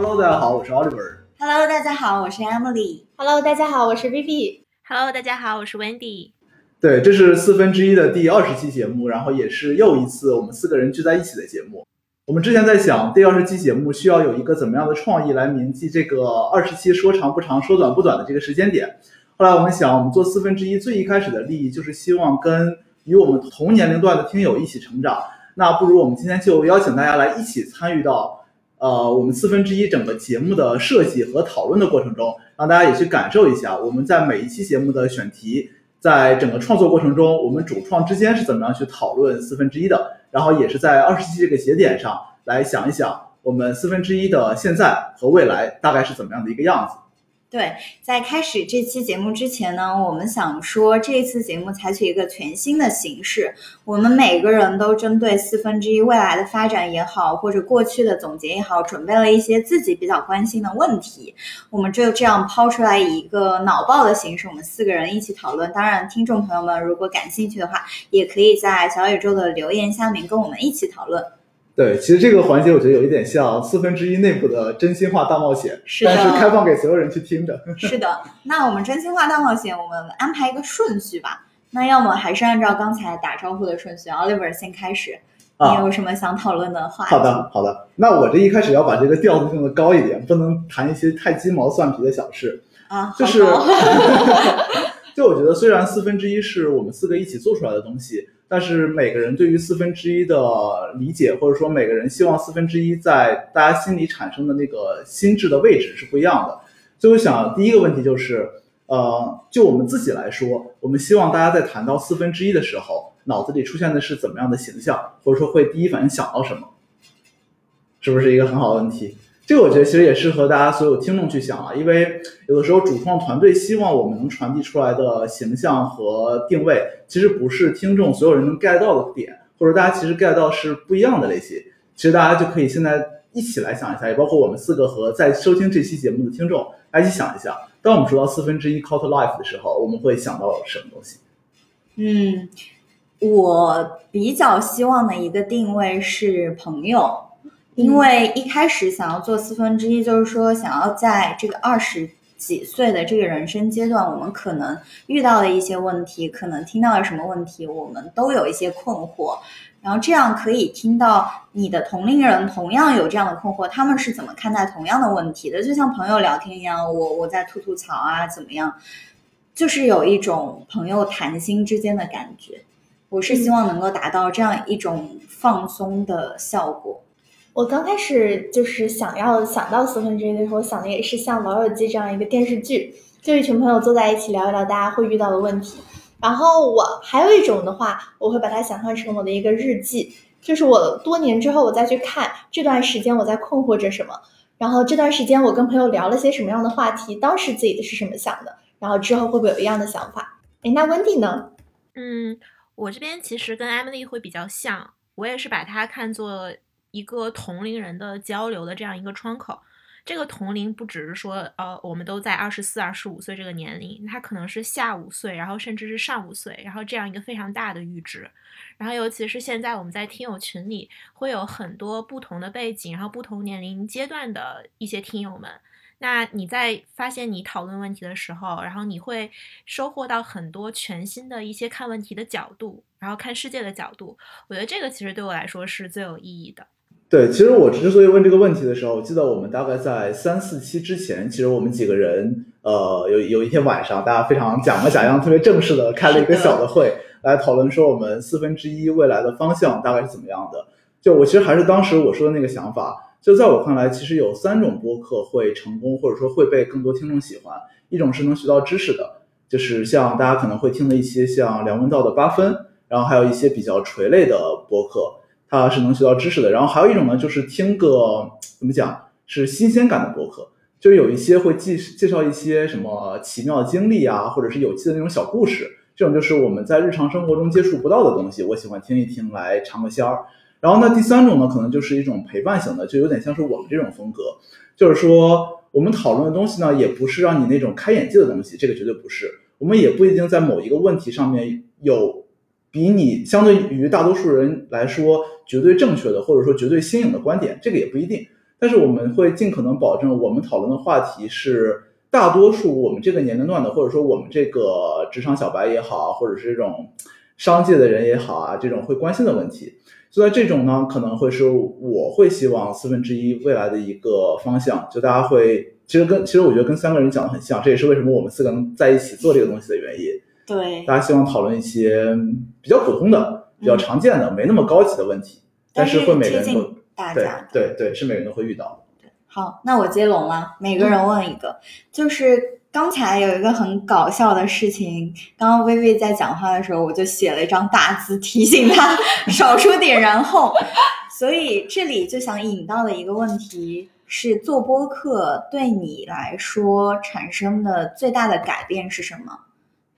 Hello，大家好，我是 Oliver。Hello，大家好，我是 Emily。Hello，大家好，我是 Vivi。Hello，大家好，我是 Wendy。对，这是四分之一的第二十期节目，然后也是又一次我们四个人聚在一起的节目。我们之前在想，第二十期节目需要有一个怎么样的创意来铭记这个二十期说长不长、说短不短的这个时间点。后来我们想，我们做四分之一最一开始的利益就是希望跟与我们同年龄段的听友一起成长。那不如我们今天就邀请大家来一起参与到呃我们四分之一整个节目的设计和讨论的过程中，让大家也去感受一下我们在每一期节目的选题。在整个创作过程中，我们主创之间是怎么样去讨论四分之一的？然后也是在二十期这个节点上来想一想，我们四分之一的现在和未来大概是怎么样的一个样子。对，在开始这期节目之前呢，我们想说这一次节目采取一个全新的形式，我们每个人都针对四分之一未来的发展也好，或者过去的总结也好，准备了一些自己比较关心的问题，我们就这样抛出来一个脑爆的形式，我们四个人一起讨论。当然，听众朋友们如果感兴趣的话，也可以在小宇宙的留言下面跟我们一起讨论。对，其实这个环节我觉得有一点像四分之一内部的真心话大冒险，但是开放给所有人去听的。是的，那我们真心话大冒险，我们安排一个顺序吧。那要么还是按照刚才打招呼的顺序，Oliver 先开始。啊你有什么想讨论的话题？好的，好的。那我这一开始要把这个调子定的高一点，不能谈一些太鸡毛蒜皮的小事。啊，就是 就我觉得，虽然四分之一是我们四个一起做出来的东西，但是每个人对于四分之一的理解，或者说每个人希望四分之一在大家心里产生的那个心智的位置是不一样的。所以我想，第一个问题就是，呃，就我们自己来说，我们希望大家在谈到四分之一的时候，脑子里出现的是怎么样的形象，或者说会第一反应想到什么，是不是一个很好的问题？这个我觉得其实也适合大家所有听众去想啊，因为有的时候主创团队希望我们能传递出来的形象和定位，其实不是听众所有人能 get 到的点，或者大家其实 get 到是不一样的类型。其实大家就可以现在一起来想一下，也包括我们四个和在收听这期节目的听众，大家一起想一下，当我们说到四分之一 c u l t life 的时候，我们会想到什么东西？嗯，我比较希望的一个定位是朋友，因为一开始想要做四分之一，就是说想要在这个二十几岁的这个人生阶段，我们可能遇到的一些问题，可能听到了什么问题，我们都有一些困惑。然后这样可以听到你的同龄人同样有这样的困惑，他们是怎么看待同样的问题的？就像朋友聊天一样，我我在吐吐槽啊，怎么样？就是有一种朋友谈心之间的感觉。我是希望能够达到这样一种放松的效果。我刚开始就是想要想到四分之一的时候，想的也是像《老友记》这样一个电视剧，就一群朋友坐在一起聊一聊大家会遇到的问题。然后我还有一种的话，我会把它想象成我的一个日记，就是我多年之后我再去看这段时间我在困惑着什么，然后这段时间我跟朋友聊了些什么样的话题，当时自己的是什么想的，然后之后会不会有一样的想法？哎，那温蒂呢？嗯，我这边其实跟 Emily 会比较像，我也是把它看作一个同龄人的交流的这样一个窗口。这个同龄不只是说，呃，我们都在二十四、二十五岁这个年龄，他可能是下五岁，然后甚至是上五岁，然后这样一个非常大的阈值。然后尤其是现在我们在听友群里会有很多不同的背景，然后不同年龄阶段的一些听友们。那你在发现你讨论问题的时候，然后你会收获到很多全新的一些看问题的角度，然后看世界的角度。我觉得这个其实对我来说是最有意义的。对，其实我之所以问这个问题的时候，我记得我们大概在三四期之前，其实我们几个人，呃，有有一天晚上，大家非常假模假样、特别正式的开了一个小的会，来讨论说我们四分之一未来的方向大概是怎么样的。就我其实还是当时我说的那个想法，就在我看来，其实有三种播客会成功，或者说会被更多听众喜欢。一种是能学到知识的，就是像大家可能会听的一些像梁文道的八分，然后还有一些比较垂类的播客。它是能学到知识的。然后还有一种呢，就是听个怎么讲是新鲜感的博客，就有一些会介介绍一些什么奇妙的经历啊，或者是有趣的那种小故事。这种就是我们在日常生活中接触不到的东西，我喜欢听一听来尝个鲜儿。然后呢，第三种呢，可能就是一种陪伴型的，就有点像是我们这种风格，就是说我们讨论的东西呢，也不是让你那种开眼界的东西，这个绝对不是。我们也不一定在某一个问题上面有比你相对于大多数人来说绝对正确的，或者说绝对新颖的观点，这个也不一定。但是我们会尽可能保证我们讨论的话题是大多数我们这个年龄段的，或者说我们这个职场小白也好，或者是这种商界的人也好啊，这种会关心的问题。所以这种呢，可能会是我会希望四分之一未来的一个方向，就大家会其实跟其实我觉得跟三个人讲的很像，这也是为什么我们四个能在一起做这个东西的原因。对，大家希望讨论一些比较普通的、比较常见的、没那么高级的问题，但是会每个人都近大对家的。对对，是每个人都会遇到。好，那我接龙了，每个人问一个，就是刚才有一个很搞笑的事情，刚刚薇薇在讲话的时候，我就写了一张大字提醒她 少说点然后，所以这里就想引到的一个问题是，做播客对你来说产生的最大的改变是什么？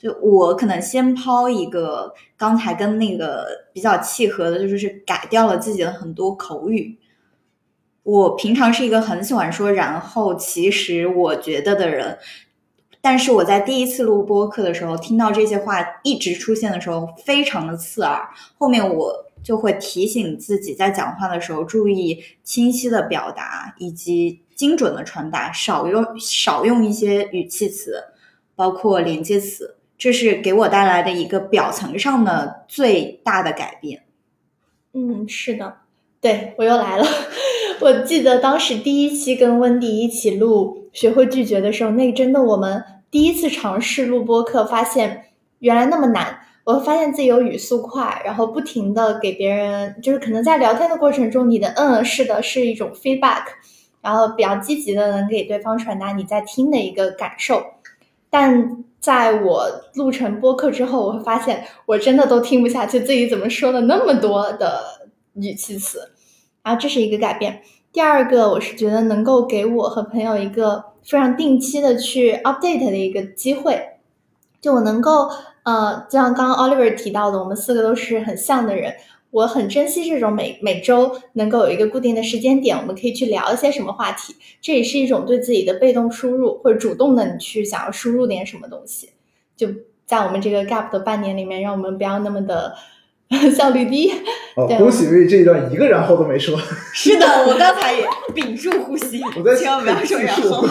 就我可能先抛一个，刚才跟那个比较契合的，就是是改掉了自己的很多口语。我平常是一个很喜欢说“然后其实我觉得”的人，但是我在第一次录播课的时候，听到这些话一直出现的时候，非常的刺耳。后面我就会提醒自己，在讲话的时候注意清晰的表达以及精准的传达，少用少用一些语气词，包括连接词。这是给我带来的一个表层上的最大的改变。嗯，是的，对我又来了。我记得当时第一期跟温迪一起录《学会拒绝》的时候，那真的我们第一次尝试录播课，发现原来那么难。我发现自己有语速快，然后不停的给别人，就是可能在聊天的过程中，你的嗯是的是一种 feedback，然后比较积极的能给对方传达你在听的一个感受。但在我录成播客之后，我会发现我真的都听不下去自己怎么说了那么多的语气词。然后这是一个改变。第二个，我是觉得能够给我和朋友一个非常定期的去 update 的一个机会，就我能够，呃，就像刚刚 Oliver 提到的，我们四个都是很像的人，我很珍惜这种每每周能够有一个固定的时间点，我们可以去聊一些什么话题，这也是一种对自己的被动输入或者主动的你去想要输入点什么东西，就在我们这个 gap 的半年里面，让我们不要那么的。效率低。哦，对恭喜瑞这一段一个然后都没说，是的，我刚才也屏住呼吸我在，千万不要说然后。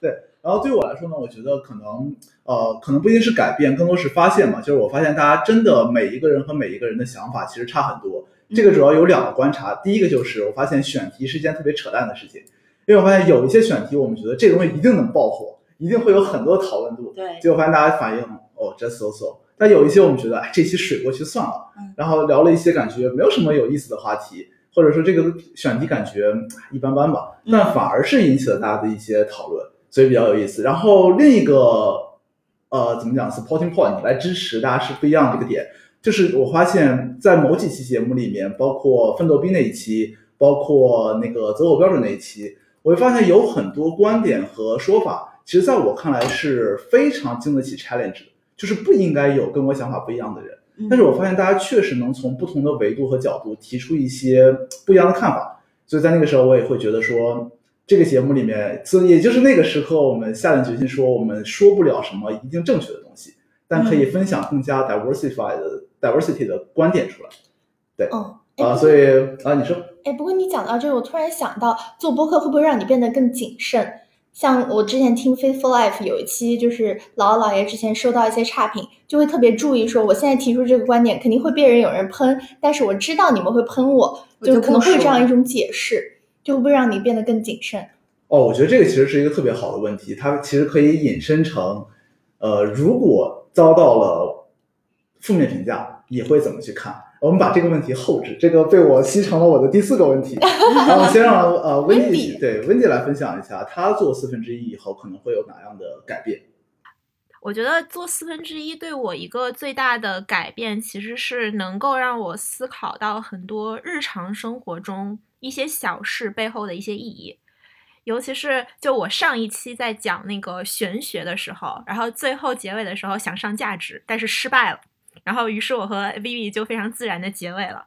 对，然后对我来说呢，我觉得可能呃，可能不一定是改变，更多是发现嘛。就是我发现大家真的每一个人和每一个人的想法其实差很多。这个主要有两个观察，第一个就是我发现选题是一件特别扯淡的事情，因为我发现有一些选题我们觉得这个东西一定能爆火，一定会有很多讨论度，对，结果发现大家反应哦 just so so。但有一些我们觉得哎这期水过去算了，嗯然后聊了一些感觉没有什么有意思的话题，或者说这个选题感觉嗯一般般吧，嗯但反而是引起了大家的一些讨论，所以比较有意思。然后另一个呃怎么讲 supporting point 来支持大家是不一样的一个点，就是我发现在某几期节目里面，包括奋斗兵那一期，包括那个择偶标准那一期，我会发现有很多观点和说法，其实在我看来是非常经得起 challenge 的，就是不应该有跟我想法不一样的人。嗯但是我发现大家确实能从不同的维度和角度提出一些不一样的看法，所以在那个时候我也会觉得说，这个节目里面，所以也就是那个时刻，我们下定决心说，我们说不了什么一定正确的东西，但可以分享更加 diversified 的 diversity 的观点出来。对。嗯，哎啊，所以啊，你说。哎，不过你讲到这个，我突然想到，做播客会不会让你变得更谨慎？像我之前听 Faithful Life 有一期，就是姥姥姥爷之前收到一些差评，就会特别注意说，我现在提出这个观点，肯定会被人有人喷，但是我知道你们会喷我，就就可能会有这样一种解释，就会让你变得更谨慎？哦，我觉得这个其实是一个特别好的问题，它其实可以引申成，呃，如果遭到了负面评价，你会怎么去看？我们把这个问题后置，这个被我吸成了我的第四个问题。然后先让呃温蒂对温蒂来分享一下，他做四分之一以后可能会有哪样的改变？我觉得做四分之一对我一个最大的改变，其实是能够让我思考到很多日常生活中一些小事背后的一些意义。尤其是就我上一期在讲那个玄学的时候，然后最后结尾的时候想上价值，但是失败了，然后于是我和 Vivi 就非常自然的结尾了。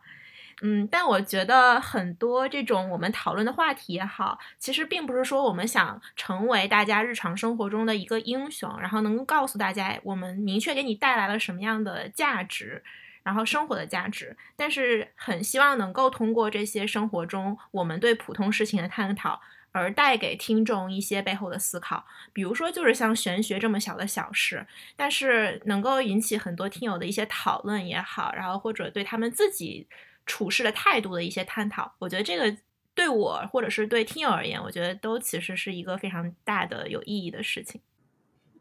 嗯，但我觉得很多这种我们讨论的话题也好，其实并不是说我们想成为大家日常生活中的一个英雄，然后能够告诉大家我们明确给你带来了什么样的价值，然后生活的价值，但是很希望能够通过这些生活中我们对普通事情的探讨，而带给听众一些背后的思考。比如说，就是像玄学这么小的小事，但是能够引起很多听友的一些讨论也好，然后或者对他们自己处事的态度的一些探讨。我觉得这个对我或者是对听友而言，我觉得都其实是一个非常大的有意义的事情。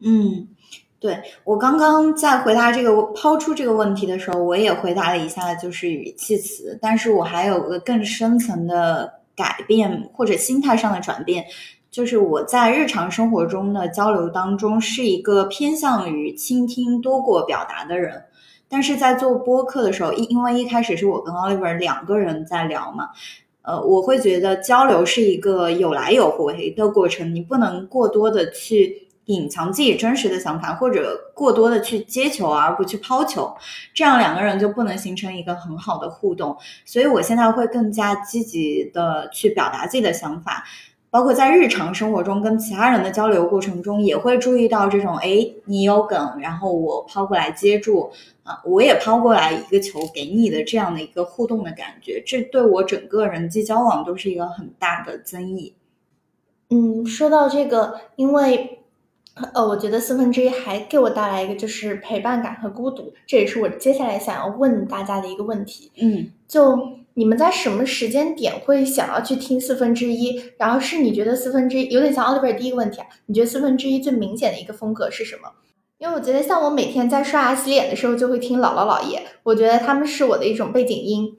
嗯，对我刚刚在回答这个抛出这个问题的时候，我也回答了一下，就是语气词，但是我还有个更深层的改变或者心态上的转变，就是我在日常生活中的交流当中是一个偏向于倾听多过表达的人，但是在做播客的时候，因因为一开始是我跟 Oliver 两个人在聊嘛。呃，我会觉得交流是一个有来有回的过程，你不能过多的去隐藏自己真实的想法，或者过多的去接球而不去抛球，这样两个人就不能形成一个很好的互动。所以我现在会更加积极的去表达自己的想法，包括在日常生活中跟其他人的交流过程中，也会注意到这种，哎，你有梗，然后我抛过来接住。啊，我也抛过来一个球给你的这样的一个互动的感觉，这对我整个人际交往都是一个很大的增益。嗯，说到这个，因为呃，我觉得四分之一还给我带来一个就是陪伴感和孤独，这也是我接下来想要问大家的一个问题。嗯，就你们在什么时间点会想要去听四分之一？然后是你觉得四分之一有点像 Oliver 第一个问题啊？你觉得四分之一最明显的一个风格是什么？因为我觉得，像我每天在刷牙洗脸的时候，就会听姥姥姥爷，我觉得他们是我的一种背景音。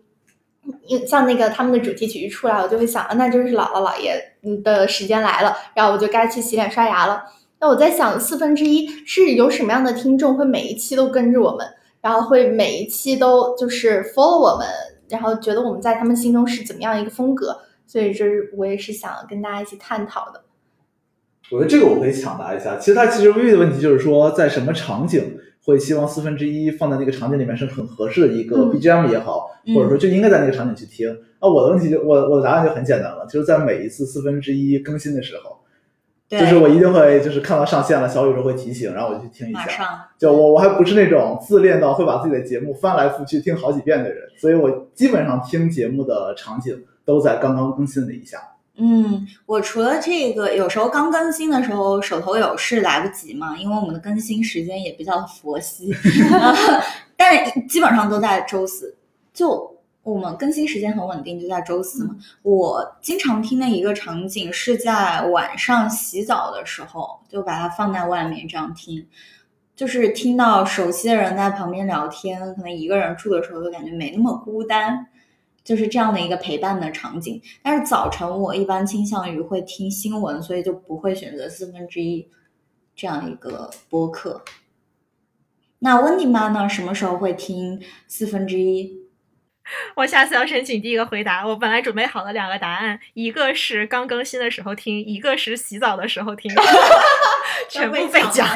因像那个他们的主题曲一出来，我就会想，那就是姥姥姥爷的时间来了，然后我就该去洗脸刷牙了。那我在想，四分之一是有什么样的听众会每一期都跟着我们，然后会每一期都就是 follow 我们，然后觉得我们在他们心中是怎么样一个风格？所以这是我也是想跟大家一起探讨的。我觉得这个我可以抢答一下。其实它其实微的问题就是说，在什么场景会希望四分之一放在那个场景里面是很合适的一个 BGM 也好，或者说就应该在那个场景去听。那我的问题就我我的答案就很简单了，就是在每一次四分之一更新的时候，就是我一定会就是看到上线了，小宇宙会提醒，然后我就去听一下。就我我还不是那种自恋到会把自己的节目翻来覆去听好几遍的人，所以我基本上听节目的场景都在刚刚更新的一下。嗯，我除了这个，有时候刚更新的时候手头有事来不及嘛，因为我们的更新时间也比较佛系，但是基本上都在周四。就我们更新时间很稳定，就在周四嘛。我经常听的一个场景是在晚上洗澡的时候，就把它放在外面这样听，就是听到熟悉的人在旁边聊天，可能一个人住的时候就感觉没那么孤单。就是这样的一个陪伴的场景，但是早晨我一般倾向于会听新闻，所以就不会选择四分之一这样一个播客。那温迪妈呢？什么时候会听四分之一？我下次要申请第一个回答。我本来准备好了两个答案，一个是刚更新的时候听，一个是洗澡的时候听，全部被讲。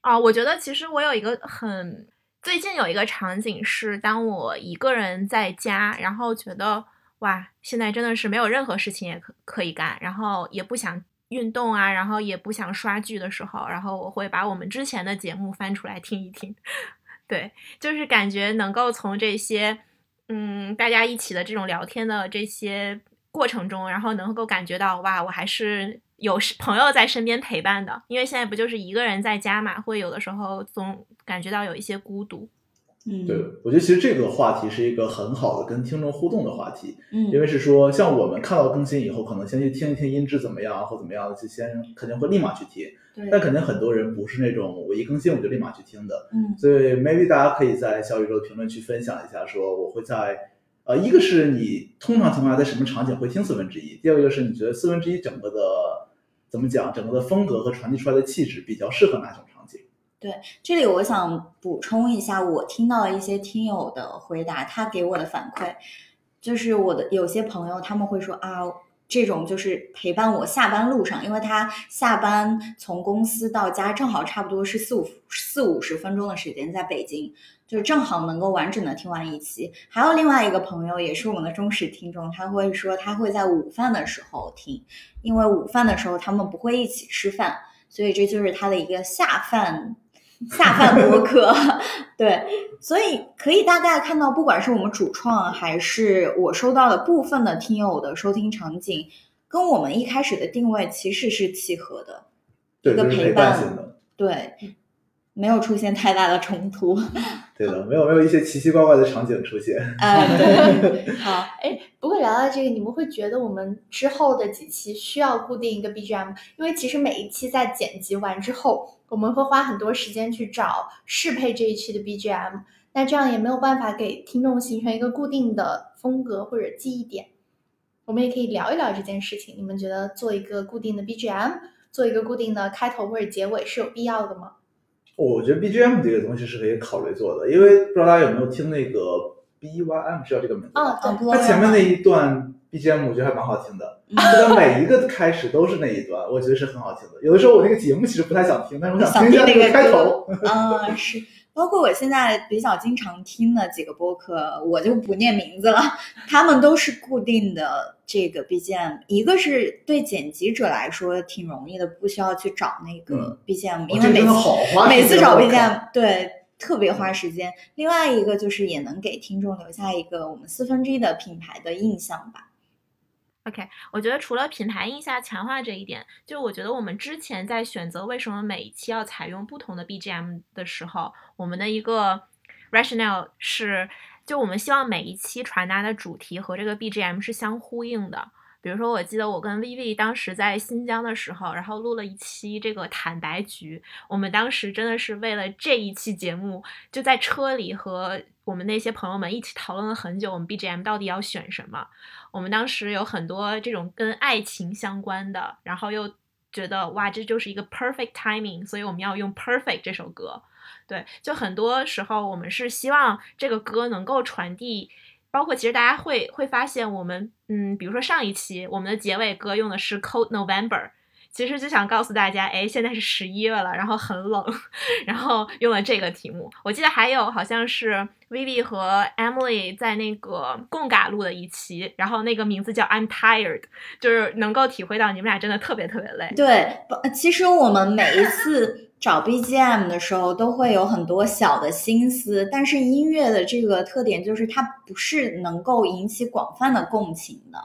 啊，我觉得其实我有一个很。最近有一个场景是，当我一个人在家，然后觉得哇，现在真的是没有任何事情也可可以干，然后也不想运动啊，然后也不想刷剧的时候，然后我会把我们之前的节目翻出来听一听。对，就是感觉能够从这些，嗯，大家一起的这种聊天的这些过程中，然后能够感觉到哇，我还是。有朋友在身边陪伴的，因为现在不就是一个人在家嘛，会有的时候总感觉到有一些孤独。嗯，对，我觉得其实这个话题是一个很好的跟听众互动的话题。嗯，因为是说，像我们看到更新以后，可能先去听一听音质怎么样或怎么样的，就先肯定会立马去听。对，但肯定很多人不是那种我一更新我就立马去听的。嗯，所以 maybe 大家可以在小宇宙评论区分享一下，说我会在呃，一个是你通常情况下在什么场景会听四分之一，第二个是你觉得四分之一整个的。怎么讲？整个的风格和传递出来的气质比较适合哪种？对，这里我想补充一下，我听到一些听友的回答，他给我的反馈就是我的有些朋友他们会说啊，这种就是陪伴我下班路上，因为他下班从公司到家正好差不多是四五四五十分钟的时间，在北京。就是正好能够完整的听完一期，还有另外一个朋友也是我们的忠实听众，他会说他会在午饭的时候听，因为午饭的时候他们不会一起吃饭，所以这就是他的一个下饭 下饭播客，对，所以可以大概看到，不管是我们主创还是我收到的部分的听友的收听场景，跟我们一开始的定位其实是契合的，对，一个就是陪陪伴。对，没有出现太大的冲突。对的，没有没有一些奇奇怪怪的场景出现。呃，对，好，哎，不过聊到这个，你们会觉得我们之后的几期需要固定一个 BGM，因为其实每一期在剪辑完之后，我们会花很多时间去找适配这一期的 BGM，那这样也没有办法给听众形成一个固定的风格或者记忆点。我们也可以聊一聊这件事情，你们觉得做一个固定的 BGM，做一个固定的开头或者结尾是有必要的吗？我觉得 BGM 这个东西是可以考虑做的，因为不知道大家有没有听那个 BYM 是叫这个名字吗？哦，它前面那一段 BGM 我觉得还蛮好听的，就它每一个开始都是那一段，我觉得是很好听的。有的时候我那个节目其实不太想听，但是我想听一下那个开头。啊，是，包括我现在比较经常听的几个播客，我就不念名字了，他们都是固定的这个 BGM。一个是对剪辑者来说挺容易的，不需要去找那个 BGM，、因为每次每次找 BGM 对特别花时间。另外一个就是也能给听众留下一个我们四分之一的品牌的印象吧。OK，我觉得除了品牌印象强化这一点，就我觉得我们之前在选择为什么每一期要采用不同的 BGM 的时候，我们的一个 rationale 是，就我们希望每一期传达的主题和这个 BGM 是相呼应的。比如说，我记得我跟 Vivi 当时在新疆的时候，然后录了一期这个坦白局。我们当时真的是为了这一期节目，就在车里和我们那些朋友们一起讨论了很久，我们 BGM 到底要选什么。我们当时有很多这种跟爱情相关的，然后又觉得哇，这就是一个 perfect timing，所以我们要用 perfect 这首歌。对，就很多时候我们是希望这个歌能够传递。包括其实大家会会发现，我们嗯，比如说上一期我们的结尾歌用的是 Cold November，其实就想告诉大家，哎，现在是十一月了，然后很冷，然后用了这个题目。我记得还有好像是 Vivi 和 Emily 在那个贡嘎录的一期，然后那个名字叫 I'm Tired，就是能够体会到你们俩真的特别特别累。对，不其实我们每一次找 BGM 的时候，都会有很多小的心思，但是音乐的这个特点就是它不是能够引起广泛的共情的，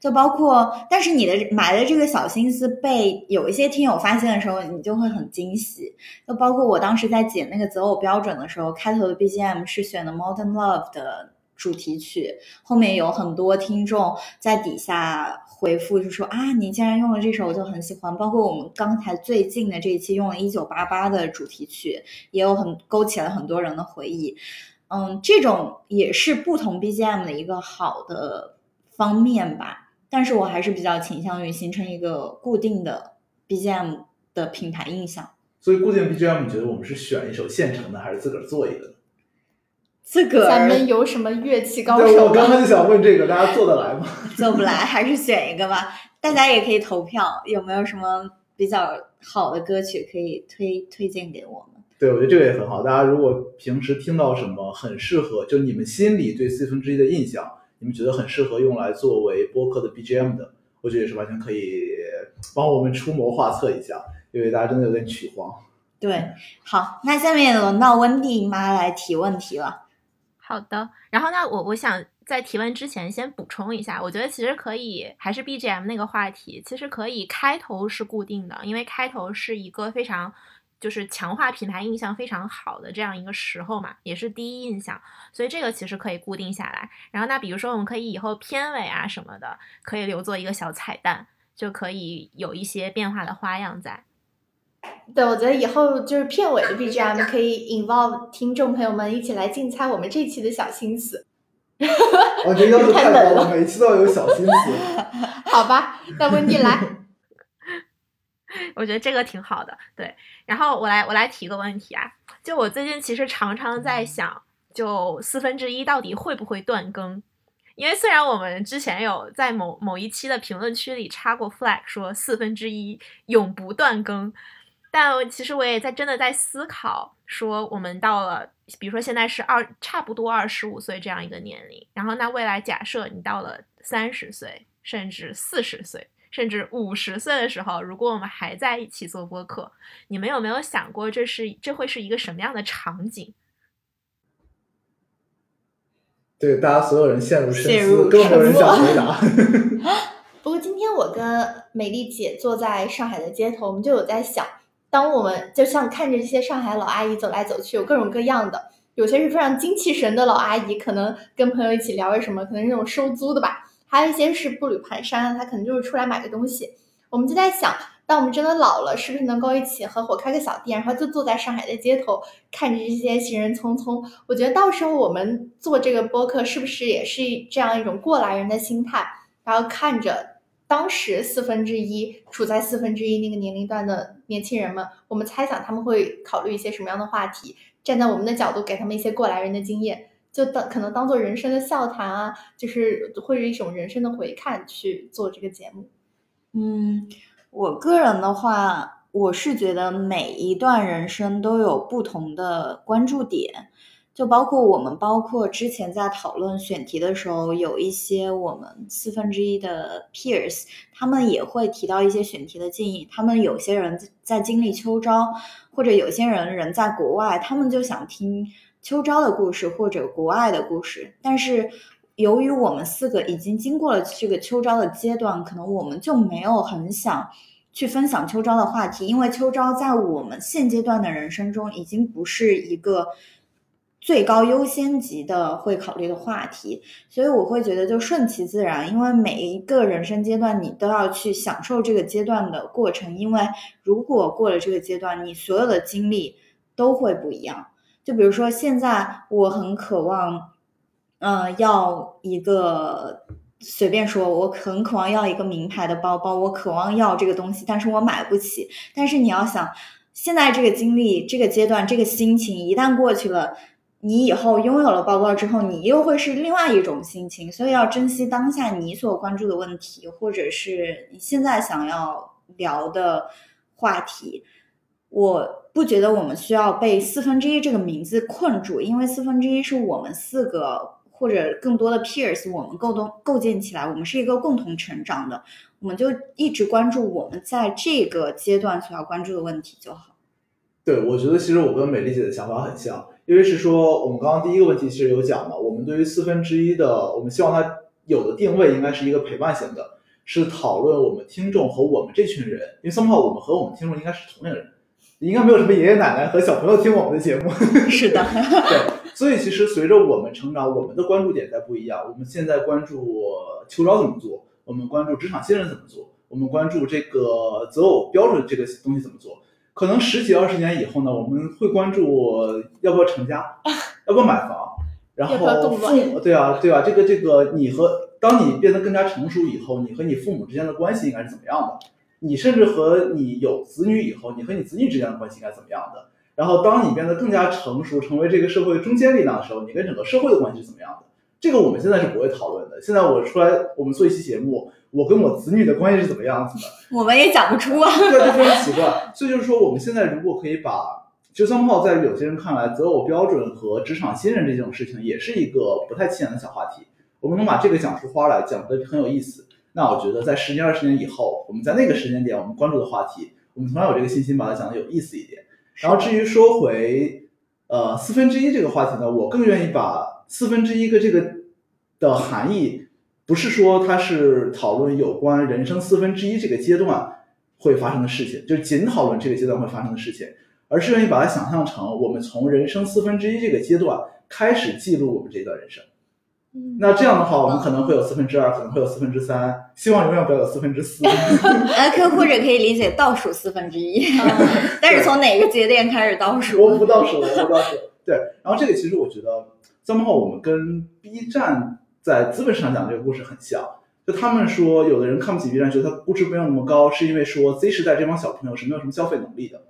就包括，但是你的埋的这个小心思被有一些听友发现的时候，你就会很惊喜。就包括我当时在剪那个择偶标准的时候，开头的 BGM 是选的 Modern Love 的主题曲，后面有很多听众在底下回复，就说啊，你既然用了这首，我就很喜欢。包括我们刚才最近的这一期用了《一九八八》的主题曲，也有很勾起了很多人的回忆。嗯，这种也是不同 BGM 的一个好的方面吧。但是我还是比较倾向于形成一个固定的 BGM 的品牌印象。所以固定 BGM，你觉得我们是选一首现成的，还是自个儿做一个呢？自个咱们有什么乐器高对，手我刚吗？刚就想问这个，大家做得来吗？做不来，还是选一个吧。大家也可以投票，有没有什么比较好的歌曲可以推推荐给我们？对，我觉得这个也很好。大家如果平时听到什么很适合，就你们心里对四分之一的印象，你们觉得很适合用来作为播客的 BGM 的，我觉得也是完全可以帮我们出谋划策一下，因为大家真的有点曲荒。对，好，那下面轮到温蒂妈来提问题了。好的，然后那，我我想在提问之前先补充一下，我觉得其实可以，还是 BGM 那个话题，其实可以开头是固定的，因为开头是一个非常就是强化品牌印象非常好的这样一个时候嘛，也是第一印象，所以这个其实可以固定下来。然后那比如说我们可以以后片尾啊什么的，可以留作一个小彩蛋，就可以有一些变化的花样在。对，我觉得以后就是片尾的 BGM 可以 involve 听众朋友们一起来竞猜我们这期的小心思，我觉得要求太高太冷了了，每次都要有小心思。好吧？那温蒂来，我觉得这个挺好的，对。然后我来我来提个问题啊，就我最近其实常常在想，就四分之一到底会不会断更？因为虽然我们之前有在某某一期的评论区里插过 flag 说四分之一永不断更，但其实我也在真的在思考，说我们到了，比如说现在是二差不多二十五岁这样一个年龄，然后那未来假设你到了三十岁甚至四十岁甚至五十岁的时候，如果我们还在一起做播客，你们有没有想过这是这会是一个什么样的场景？对，大家所有人陷入深思，陷入根本没有人想回答。不过今天我跟美丽姐坐在上海的街头，我们就有在想，当我们就像看着这些上海老阿姨走来走去，有各种各样的，有些是非常精气神的老阿姨，可能跟朋友一起聊着什么，可能那种收租的吧，还有一些是步履蹒跚，她可能就是出来买个东西。我们就在想，当我们真的老了，是不是能够一起合伙开个小店，然后就坐在上海的街头，看着这些行人匆匆？我觉得到时候我们做这个播客，是不是也是这样一种过来人的心态？然后看着当时四分之一处在四分之一那个年龄段的年轻人们，我们猜想他们会考虑一些什么样的话题？站在我们的角度，给他们一些过来人的经验，就当可能当做人生的笑谈啊，就是会是一种人生的回看去做这个节目。嗯，我个人的话，我是觉得每一段人生都有不同的关注点，就包括我们，包括之前在讨论选题的时候，有一些我们四分之一的 peers，他们也会提到一些选题的建议。他们有些人在经历秋招，或者有些人人在国外，他们就想听秋招的故事或者国外的故事，但是。由于我们四个已经经过了这个秋招的阶段，可能我们就没有很想去分享秋招的话题，因为秋招在我们现阶段的人生中已经不是一个最高优先级的会考虑的话题，所以我会觉得就顺其自然，因为每一个人生阶段你都要去享受这个阶段的过程，因为如果过了这个阶段，你所有的经历都会不一样。就比如说现在我很渴望。嗯，要一个随便说，我很渴望要一个名牌的包包，我渴望要这个东西，但是我买不起。但是你要想，现在这个经历、这个阶段、这个心情一旦过去了，你以后拥有了包包之后，你又会是另外一种心情。所以要珍惜当下你所关注的问题，或者是你现在想要聊的话题。我不觉得我们需要被四分之一这个名字困住，因为四分之一是我们四个。或者更多的 peers，我们构动构建起来，我们是一个共同成长的，我们就一直关注我们在这个阶段所要关注的问题就好。对，我觉得其实我跟美丽姐的想法很像，因为是说我们刚刚第一个问题其实有讲嘛，我们对于四分之一的，我们希望它有的定位应该是一个陪伴型的，是讨论我们听众和我们这群人，因为 somehow 我们和我们听众应该是同龄人，应该没有什么爷爷奶奶和小朋友听我们的节目。是的，对。所以其实随着我们成长，我们的关注点在不一样。我们现在关注秋招怎么做，我们关注职场新人怎么做，我们关注这个择偶标准这个东西怎么做。可能十几二十年以后呢，我们会关注要不要成家，要不要买房，然后父母对啊对啊，这个这个你和当你变得更加成熟以后，你和你父母之间的关系应该是怎么样的？你甚至和你有子女以后，你和你子女之间的关系应该怎么样的？然后，当你变得更加成熟，成为这个社会中坚力量的时候，你跟整个社会的关系是怎么样的？这个我们现在是不会讨论的。现在我出来，我们做一期节目，我跟我子女的关系是怎么样子的？我们也讲不出啊，对，就非常奇怪。所以就是说，我们现在如果可以把，就三炮在有些人看来，择偶标准和职场新人这种事情，也是一个不太起眼的小话题。我们能把这个讲出花来，讲的很有意思。那我觉得，在十年、二十年以后，我们在那个时间点，我们关注的话题，我们同样有这个信心把它讲的有意思一点。然后至于说回，呃四分之一这个话题呢，我更愿意把四分之一个这个的含义，不是说它是讨论有关人生四分之一这个阶段会发生的事情，就是仅讨论这个阶段会发生的事情，而是愿意把它想象成我们从人生四分之一这个阶段开始记录我们这段人生。那这样的话，我们可能会有四分之二，可能会有四分之三，希望永远不要有四分之四。呃，可或者可以理解倒数四分之一，但是从哪个节点开始倒数？我不倒数，我不倒数。对，然后这个其实我觉得，这么好，我们跟 B 站在资本市场讲这个故事很像。就他们说，有的人看不起 B 站，觉得它估值没有那么高，是因为说 Z 时代这帮小朋友是没有什么消费能力的。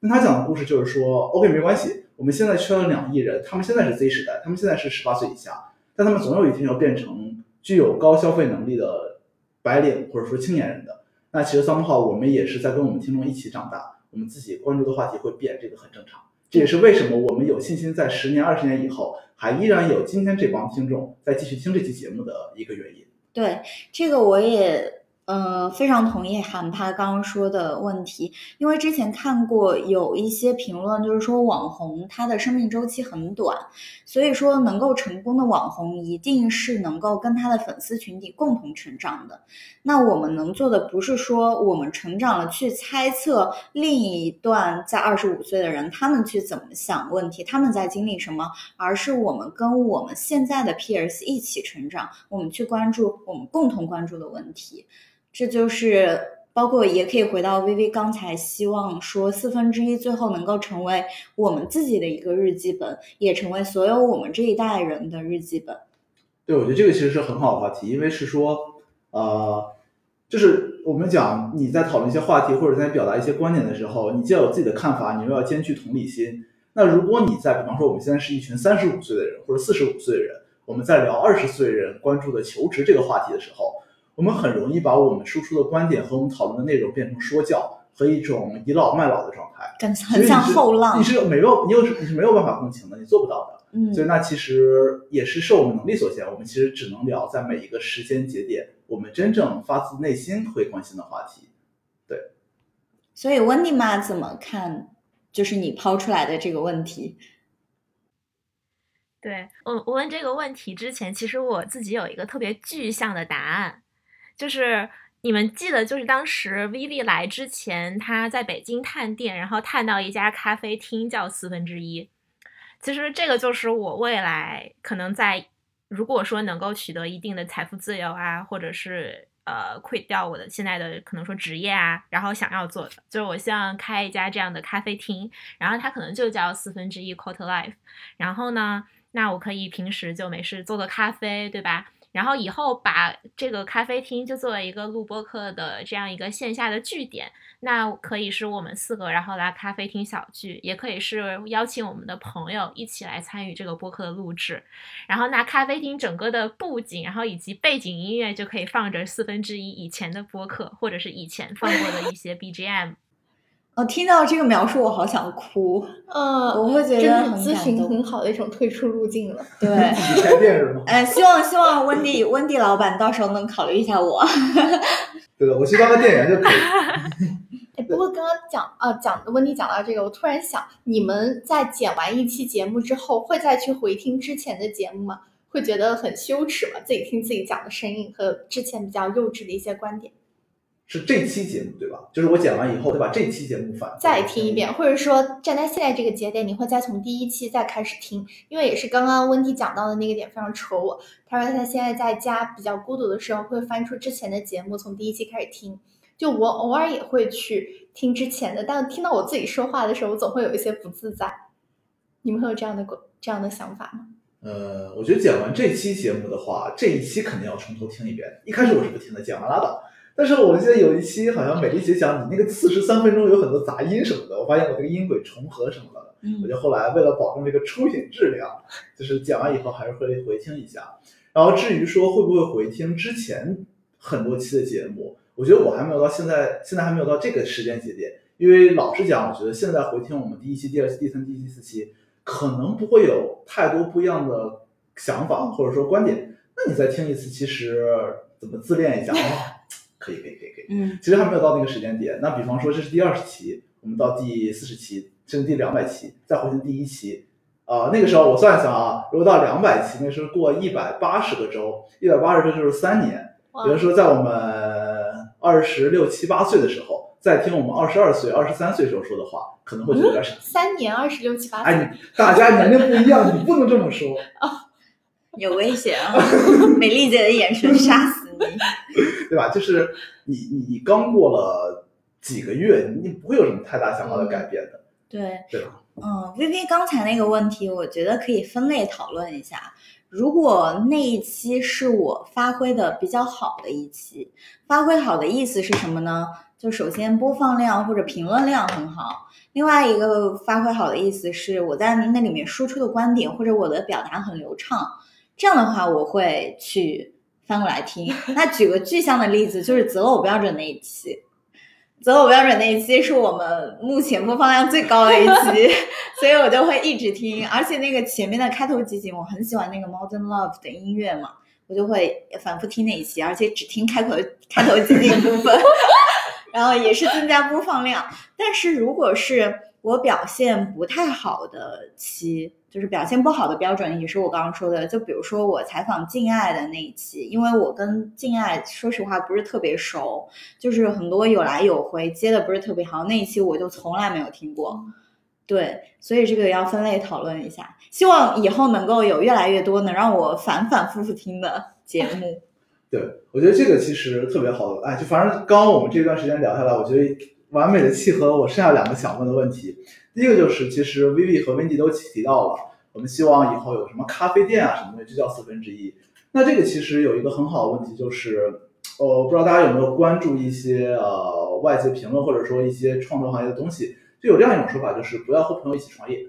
那他讲的故事就是说，OK，没关系，我们现在缺了两亿人，他们现在是 Z 时代，他们现在是十八岁以下。但他们总有一天要变成具有高消费能力的白领或者说青年人的。那其实 somehow 我们也是在跟我们听众一起长大，我们自己关注的话题会变，这个很正常。这也是为什么我们有信心在十年、二十年以后还依然有今天这帮听众在继续听这期节目的一个原因。对，这个我也呃，非常同意韩帕刚刚说的问题，因为之前看过有一些评论，就是说网红他的生命周期很短，所以说能够成功的网红一定是能够跟他的粉丝群体共同成长的。那我们能做的不是说我们成长了去猜测另一段在二十五岁的人他们去怎么想问题，他们在经历什么，而是我们跟我们现在的 peers 一起成长，我们去关注我们共同关注的问题。这就是包括也可以回到微微刚才希望说四分之一最后能够成为我们自己的一个日记本，也成为所有我们这一代人的日记本。对，我觉得这个其实是很好的话题，因为是说，呃，就是我们讲你在讨论一些话题或者在表达一些观点的时候，你既要有自己的看法，你又要兼具同理心。那如果你在，比方说我们现在是一群三十五岁的人或者四十五岁的人，我们在聊二十岁人关注的求职这个话题的时候。我们很容易把我们输出的观点和我们讨论的内容变成说教和一种倚老卖老的状态，很像后浪。你是没有，你有你是没有办法共情的，你做不到的。嗯，所以那其实也是受我们能力所限，我们其实只能聊在每一个时间节点，我们真正发自内心会关心的话题。对。所以温蒂妈怎么看？就是你抛出来的这个问题。对我，我问这个问题之前，其实我自己有一个特别具象的答案。就是你们记得，就是当时 Vivi 来之前，他在北京探店，然后探到一家咖啡厅叫四分之一。其实这个就是我未来可能在如果说能够取得一定的财富自由啊，或者是呃 quit 掉我的现在的可能说职业啊，然后想要做的，就是我希望开一家这样的咖啡厅，然后它可能就叫四分之一 Quarter Life。然后呢，那我可以平时就没事做做咖啡，对吧？然后以后把这个咖啡厅就作为一个录播课的这样一个线下的据点，那可以是我们四个，然后来咖啡厅小聚，也可以是邀请我们的朋友一起来参与这个播客的录制。然后那咖啡厅整个的布景，然后以及背景音乐就可以放着四分之一以前的播客，或者是以前放过的一些 BGM。我听到这个描述，我好想哭。嗯，我会觉得咨询很好的一种退出路径了。对，开店是吗？哎，希望希望温迪温迪老板到时候能考虑一下我。对的，我去当个店员就可以。哎，不过刚刚讲啊讲温迪讲到这个，我突然想，你们在剪完一期节目之后，会再去回听之前的节目吗？会觉得很羞耻吗？自己听自己讲的声音和之前比较幼稚的一些观点。是这期节目对吧？就是我剪完以后，再把这期节目反再听一遍，或者说站在现在这个节点，你会再从第一期再开始听，因为也是刚刚温迪讲到的那个点非常戳我。他说他现在在家比较孤独的时候，会翻出之前的节目，从第一期开始听。就我偶尔也会去听之前的，但听到我自己说话的时候，我总会有一些不自在。你们会有这样的这样的想法吗？呃，我觉得剪完这期节目的话，这一期肯定要从头听一遍。一开始我是不听的，剪完拉倒。但是我记得有一期好像美丽姐讲你那个四十三分钟有很多杂音什么的，我发现我这个音轨重合什么的，我就后来为了保证这个出品质量，就是讲完以后还是会回听一下。然后至于说会不会回听之前很多期的节目，我觉得我还没有到现在，现在还没有到这个时间节点。因为老实讲，我觉得现在回听我们第一期、第二期、第三期、第四期，可能不会有太多不一样的想法或者说观点。那你再听一次，其实怎么自恋一下啊？可以可以可以可以，嗯，其实还没有到那个时间点。那比方说这是第二十期，我们到第四十期，甚至第两百期，再回听第一期，啊，那个时候我算一算啊，如果到两百期，那时候过一百八十个周，一百八十周就是三年。比如说在我们二十六七八岁的时候，再听我们二十二岁、二十三岁时候说的话，可能会觉得有点傻。三年二十六七八，哎，你大家年龄不一样，你不能这么说啊，有危险啊！美丽姐的眼神杀死。对吧？就是你你你刚过了几个月，你不会有什么太大想法的改变的。对对吧？嗯，V V 刚才那个问题，我觉得可以分类讨论一下。如果那一期是我发挥的比较好的一期，发挥好的意思是什么呢？就首先播放量或者评论量很好，另外一个发挥好的意思是我在那里面输出的观点或者我的表达很流畅，这样的话我会去。翻过来听，那举个具象的例子，就是择偶标准那一期，择偶标准那一期是我们目前播放量最高的一期，所以我就会一直听，而且那个前面的开头集锦，我很喜欢那个 Modern Love 的音乐嘛，我就会反复听那一期，而且只听开头开头集锦部分，然后也是增加播放量。但是如果是我表现不太好的期，就是表现不好的标准，也是我刚刚说的。就比如说我采访敬爱的那一期，因为我跟敬爱说实话不是特别熟，就是很多有来有回，接的不是特别好。那一期我就从来没有听过。对，所以这个要分类讨论一下。希望以后能够有越来越多能让我反反复复听的节目。对，我觉得这个其实特别好。哎，就反正刚刚我们这段时间聊下来，我觉得完美的契合我剩下两个想问的问题。第一个就是，其实 Vivi 和 Wendy 都提到了，我们希望以后有什么咖啡店啊什么的，就叫四分之一。那这个其实有一个很好的问题，就是呃，不知道大家有没有关注一些呃外界评论，或者说一些创作行业的东西。就有这样一种说法，就是不要和朋友一起创业，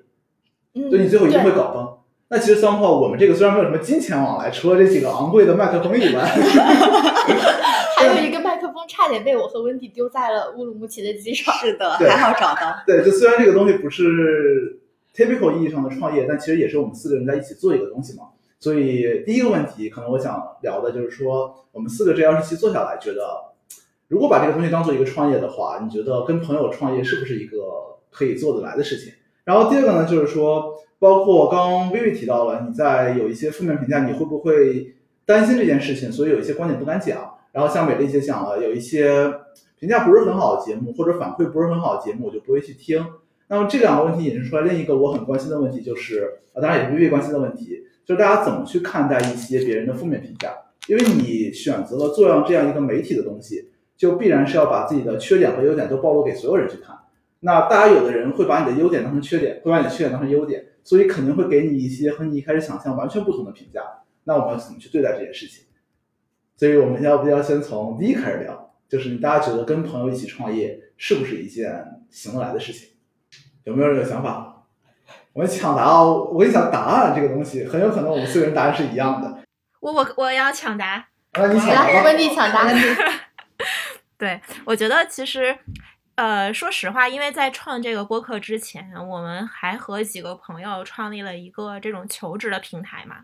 嗯，对你最后一定会搞崩。那其实三炮，我们这个虽然没有什么金钱往来，除了这几个昂贵的麦克风以外，还有一个麦克风差点被我和温迪丢在了乌鲁木齐的机场。是的，还好找到。对，就虽然这个东西不是 typical 意义上的创业，但其实也是我们四个人在一起做一个东西嘛。所以第一个问题，可能我想聊的就是说，我们四个这二十期做下来，觉得。如果把这个东西当做一个创业的话，你觉得跟朋友创业是不是一个可以做得来的事情？然后第二个呢，就是说，包括刚刚薇薇提到了，你在有一些负面评价，你会不会担心这件事情？所以有一些观点不敢讲。然后像美丽姐讲了，有一些评价不是很好的节目，或者反馈不是很好的节目，我就不会去听。那么这两个问题引申出来另一个我很关心的问题，就是啊，当然也是薇薇关心的问题，就是大家怎么去看待一些别人的负面评价？因为你选择了做样这样一个媒体的东西。就必然是要把自己的缺点和优点都暴露给所有人去看。那大家有的人会把你的优点当成缺点，会把你的缺点当成优点，所以肯定会给你一些和你一开始想象完全不同的评价。那我们要怎么去对待这件事情？所以我们要不要先从第一开始聊？就是大家觉得跟朋友一起创业是不是一件行得来的事情？有没有这个想法？我们抢答哦！我跟你讲，答案这个东西很有可能我们四个人答案是一样的。我我我要抢答。那你抢答。温蒂抢答。对，我觉得其实，呃，说实话，因为在创这个播客之前，我们还和几个朋友创立了一个这种求职的平台嘛。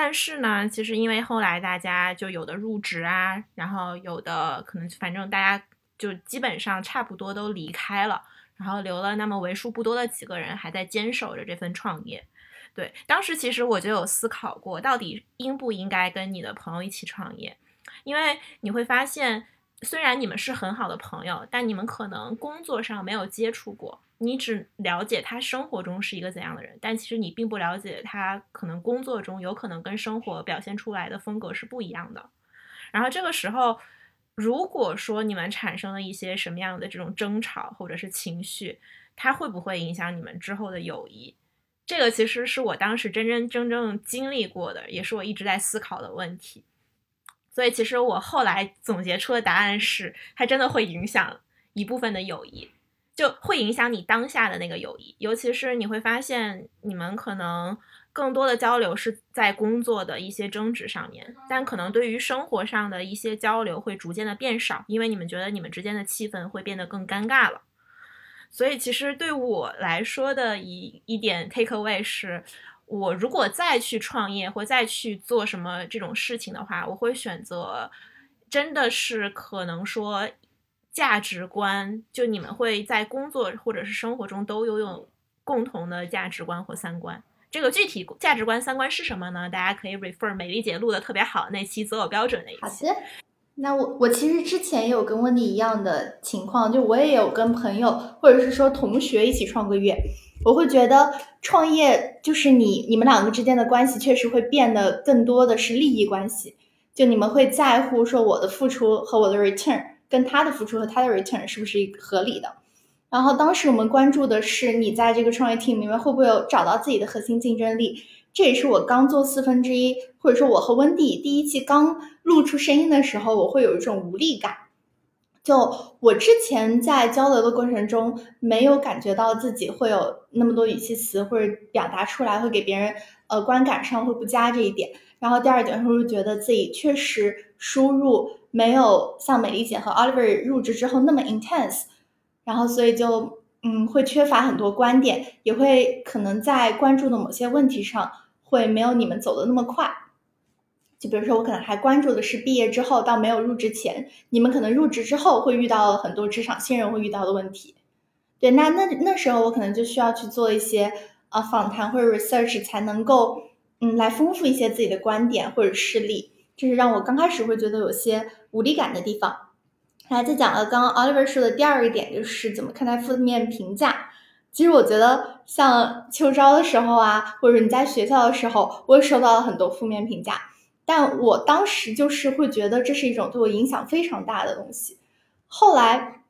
但是呢，其实因为后来大家就有的入职啊，然后有的可能反正大家就基本上差不多都离开了，然后留了那么为数不多的几个人还在坚守着这份创业。对，当时其实我就有思考过，到底应不应该跟你的朋友一起创业，因为你会发现。虽然你们是很好的朋友，但你们可能工作上没有接触过，你只了解他生活中是一个怎样的人，但其实你并不了解他可能工作中有可能跟生活表现出来的风格是不一样的。然后这个时候，如果说你们产生了一些什么样的这种争吵或者是情绪，它会不会影响你们之后的友谊？这个其实是我当时真真正正经历过的，也是我一直在思考的问题。所以，其实我后来总结出的答案是，它真的会影响一部分的友谊，就会影响你当下的那个友谊。尤其是你会发现，你们可能更多的交流是在工作的一些争执上面，但可能对于生活上的一些交流会逐渐的变少，因为你们觉得你们之间的气氛会变得更尴尬了。所以，其实对我来说的一一点 take away 是。我如果再去创业或再去做什么这种事情的话，我会选择真的是可能说价值观，就你们会在工作或者是生活中都拥有共同的价值观或三观。这个具体价值观三观是什么呢？大家可以 refer 美丽姐录的特别好那期择偶标准那一期。好的，那我我其实之前也有跟温迪一样的情况，就我也有跟朋友或者是说同学一起创过业。我会觉得创业就是你你们两个之间的关系确实会变得更多的是利益关系，就你们会在乎说我的付出和我的 return 跟他的付出和他的 return 是不是合理的。然后当时我们关注的是你在这个创业 team 里面会不会有找到自己的核心竞争力。这也是我刚做四分之一，或者说我和温蒂第一期刚露出声音的时候，我会有一种无力感。就我之前在交流的过程中，没有感觉到自己会有那么多语气词，或者表达出来会给别人呃观感上会不佳这一点。然后第二点是觉得自己确实输入没有像美丽姐和 Oliver 入职之后那么 intense，然后所以就嗯会缺乏很多观点，也会可能在关注的某些问题上会没有你们走的那么快。就比如说，我可能还关注的是毕业之后到没有入职前，你们可能入职之后会遇到很多职场新人会遇到的问题。对，那那那时候我可能就需要去做一些呃访谈或者 research，才能够嗯来丰富一些自己的观点或者事例，这是让我刚开始会觉得有些无力感的地方。来，再讲了刚刚 Oliver 说的第二个点，就是怎么看待负面评价。其实我觉得，像秋招的时候啊，或者你在学校的时候，我也收到了很多负面评价。但我当时就是会觉得这是一种对我影响非常大的东西，后来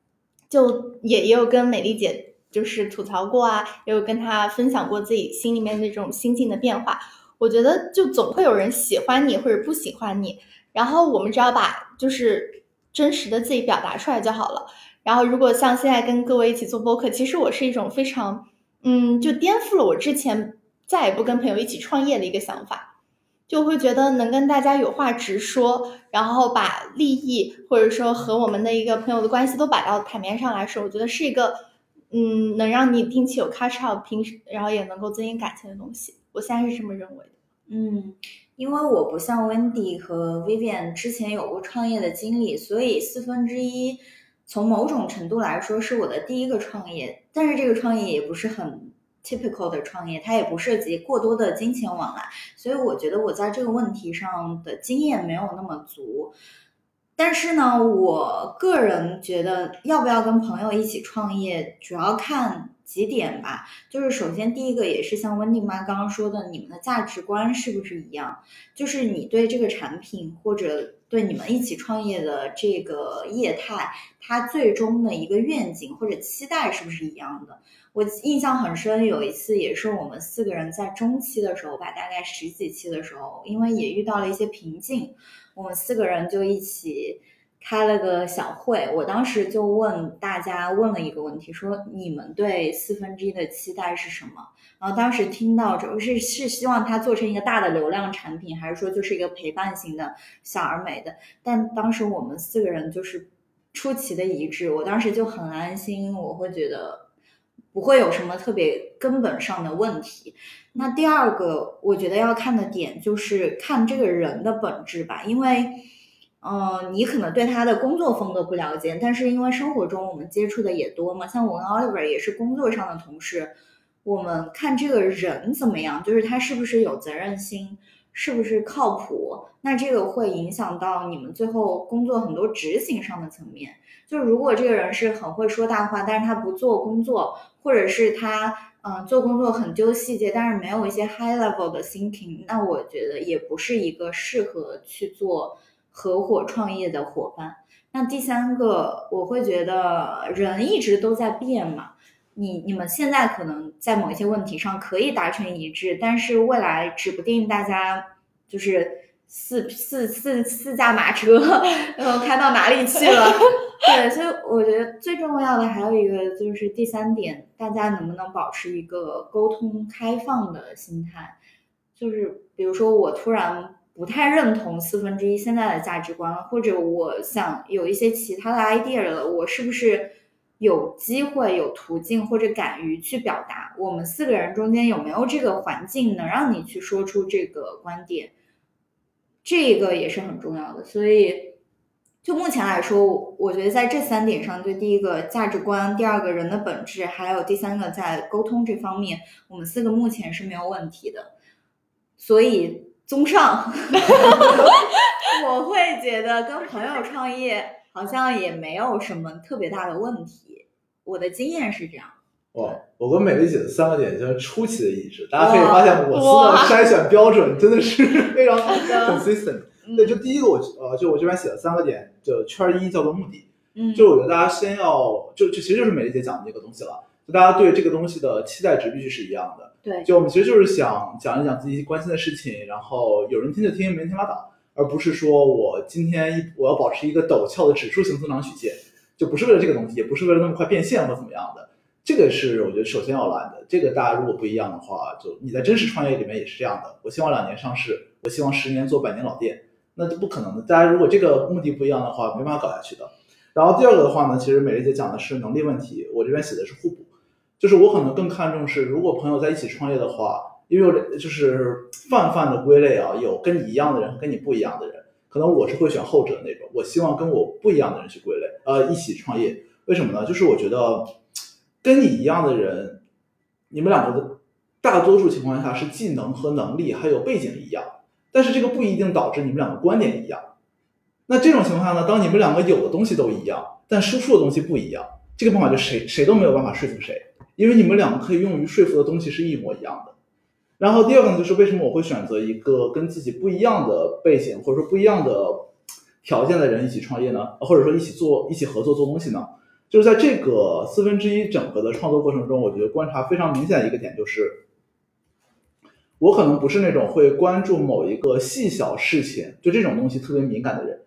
就也也有跟美丽姐就是吐槽过啊，也有跟她分享过自己心里面那种心境的变化。我觉得就总会有人喜欢你或者不喜欢你，然后我们只要把就是真实的自己表达出来就好了。然后如果像现在跟各位一起做播客，其实我是一种非常嗯，就颠覆了我之前再也不跟朋友一起创业的一个想法。就会觉得能跟大家有话直说，然后把利益或者说和我们的一个朋友的关系都摆到台面上来说，我觉得是一个，嗯，能让你定期有 catch up，平时然后也能够增进感情的东西。我现在是这么认为的。嗯，因为我不像 Wendy 和 Vivian 之前有过创业的经历，所以四分之一从某种程度来说是我的第一个创业，但是这个创业也不是很。Typical 的创业，它也不涉及过多的金钱往来，所以我觉得我在这个问题上的经验没有那么足。但是呢，我个人觉得要不要跟朋友一起创业，主要看几点吧。就是首先第一个也是像温蒂妈刚刚说的，你们的价值观是不是一样？就是你对这个产品或者对你们一起创业的这个业态，它最终的一个愿景或者期待是不是一样的？我印象很深，有一次也是我们四个人在中期的时候吧，大概十几期的时候，因为也遇到了一些瓶颈，我们四个人就一起开了个小会。我当时就问大家问了一个问题，说你们对四分之一的期待是什么？然后当时听到就是是希望它做成一个大的流量产品，还是说就是一个陪伴型的小而美的？但当时我们四个人就是出奇的一致，我当时就很安心，我会觉得。不会有什么特别根本上的问题。那第二个，我觉得要看的点就是看这个人的本质吧，因为，嗯，你可能对他的工作风格不了解，但是因为生活中我们接触的也多嘛，像我跟 Oliver 也是工作上的同事，我们看这个人怎么样，就是他是不是有责任心，是不是靠谱，那这个会影响到你们最后工作很多执行上的层面。就是如果这个人是很会说大话，但是他不做工作，或者是他嗯做工作很揪细节，但是没有一些 high level 的 thinking，那我觉得也不是一个适合去做合伙创业的伙伴。那第三个，我会觉得人一直都在变嘛，你你们现在可能在某一些问题上可以达成一致，但是未来指不定大家就是四四四四驾马车，然后开到哪里去了。对，所以我觉得最重要的还有一个就是第三点，大家能不能保持一个沟通开放的心态？就是比如说我突然不太认同四分之一现在的价值观了，或者我想有一些其他的 idea 了，我是不是有机会、有途径或者敢于去表达？我们四个人中间有没有这个环境能让你去说出这个观点？这个也是很重要的，所以。就目前来说，我觉得在这三点上，对第一个价值观，第二个人的本质，还有第三个在沟通这方面，我们四个目前是没有问题的。所以，综上，我会觉得跟朋友创业好像也没有什么特别大的问题。我的经验是这样。哇，我跟美丽姐的三个点就是出奇的一致。大家可以发现，我司的筛选标准真的是 非常 consistent。对，就第一个我呃，就我这边写了三个点，就圈一叫做目的，嗯，就我觉得大家先要就就其实就是美丽姐讲的那个东西了，就大家对这个东西的期待值必须是一样的，对，就我们其实就是想讲一讲自己关心的事情，然后有人听就听，没人听拉倒，而不是说我今天我要保持一个陡峭的指数型增长曲线，就不是为了这个东西，也不是为了那么快变现或怎么样的，这个是我觉得首先要来的，这个大家如果不一样的话，就你在真实创业里面也是这样的，我希望两年上市，我希望十年做百年老店。那就不可能的。大家如果这个目的不一样的话，没办法搞下去的。然后第二个的话呢，其实美丽姐讲的是能力问题，我这边写的是互补，就是我可能更看重是，如果朋友在一起创业的话，因为就是泛泛的归类啊，有跟你一样的人跟你不一样的人，可能我是会选后者那种，我希望跟我不一样的人去归类，呃，一起创业。为什么呢？就是我觉得跟你一样的人，你们两个的大多数情况下是技能和能力还有背景一样，但是这个不一定导致你们两个观点一样。那这种情况下呢，当你们两个有的东西都一样，但输出的东西不一样，这个办法就谁谁都没有办法说服谁，因为你们两个可以用于说服的东西是一模一样的。然后第二个呢，就是为什么我会选择一个跟自己不一样的背景或者说不一样的条件的人一起创业呢？或者说一起做、一起合作做东西呢？就是在这个四分之一整个的创作过程中，我觉得观察非常明显的一个点就是，我可能不是那种会关注某一个细小事情，就这种东西特别敏感的人。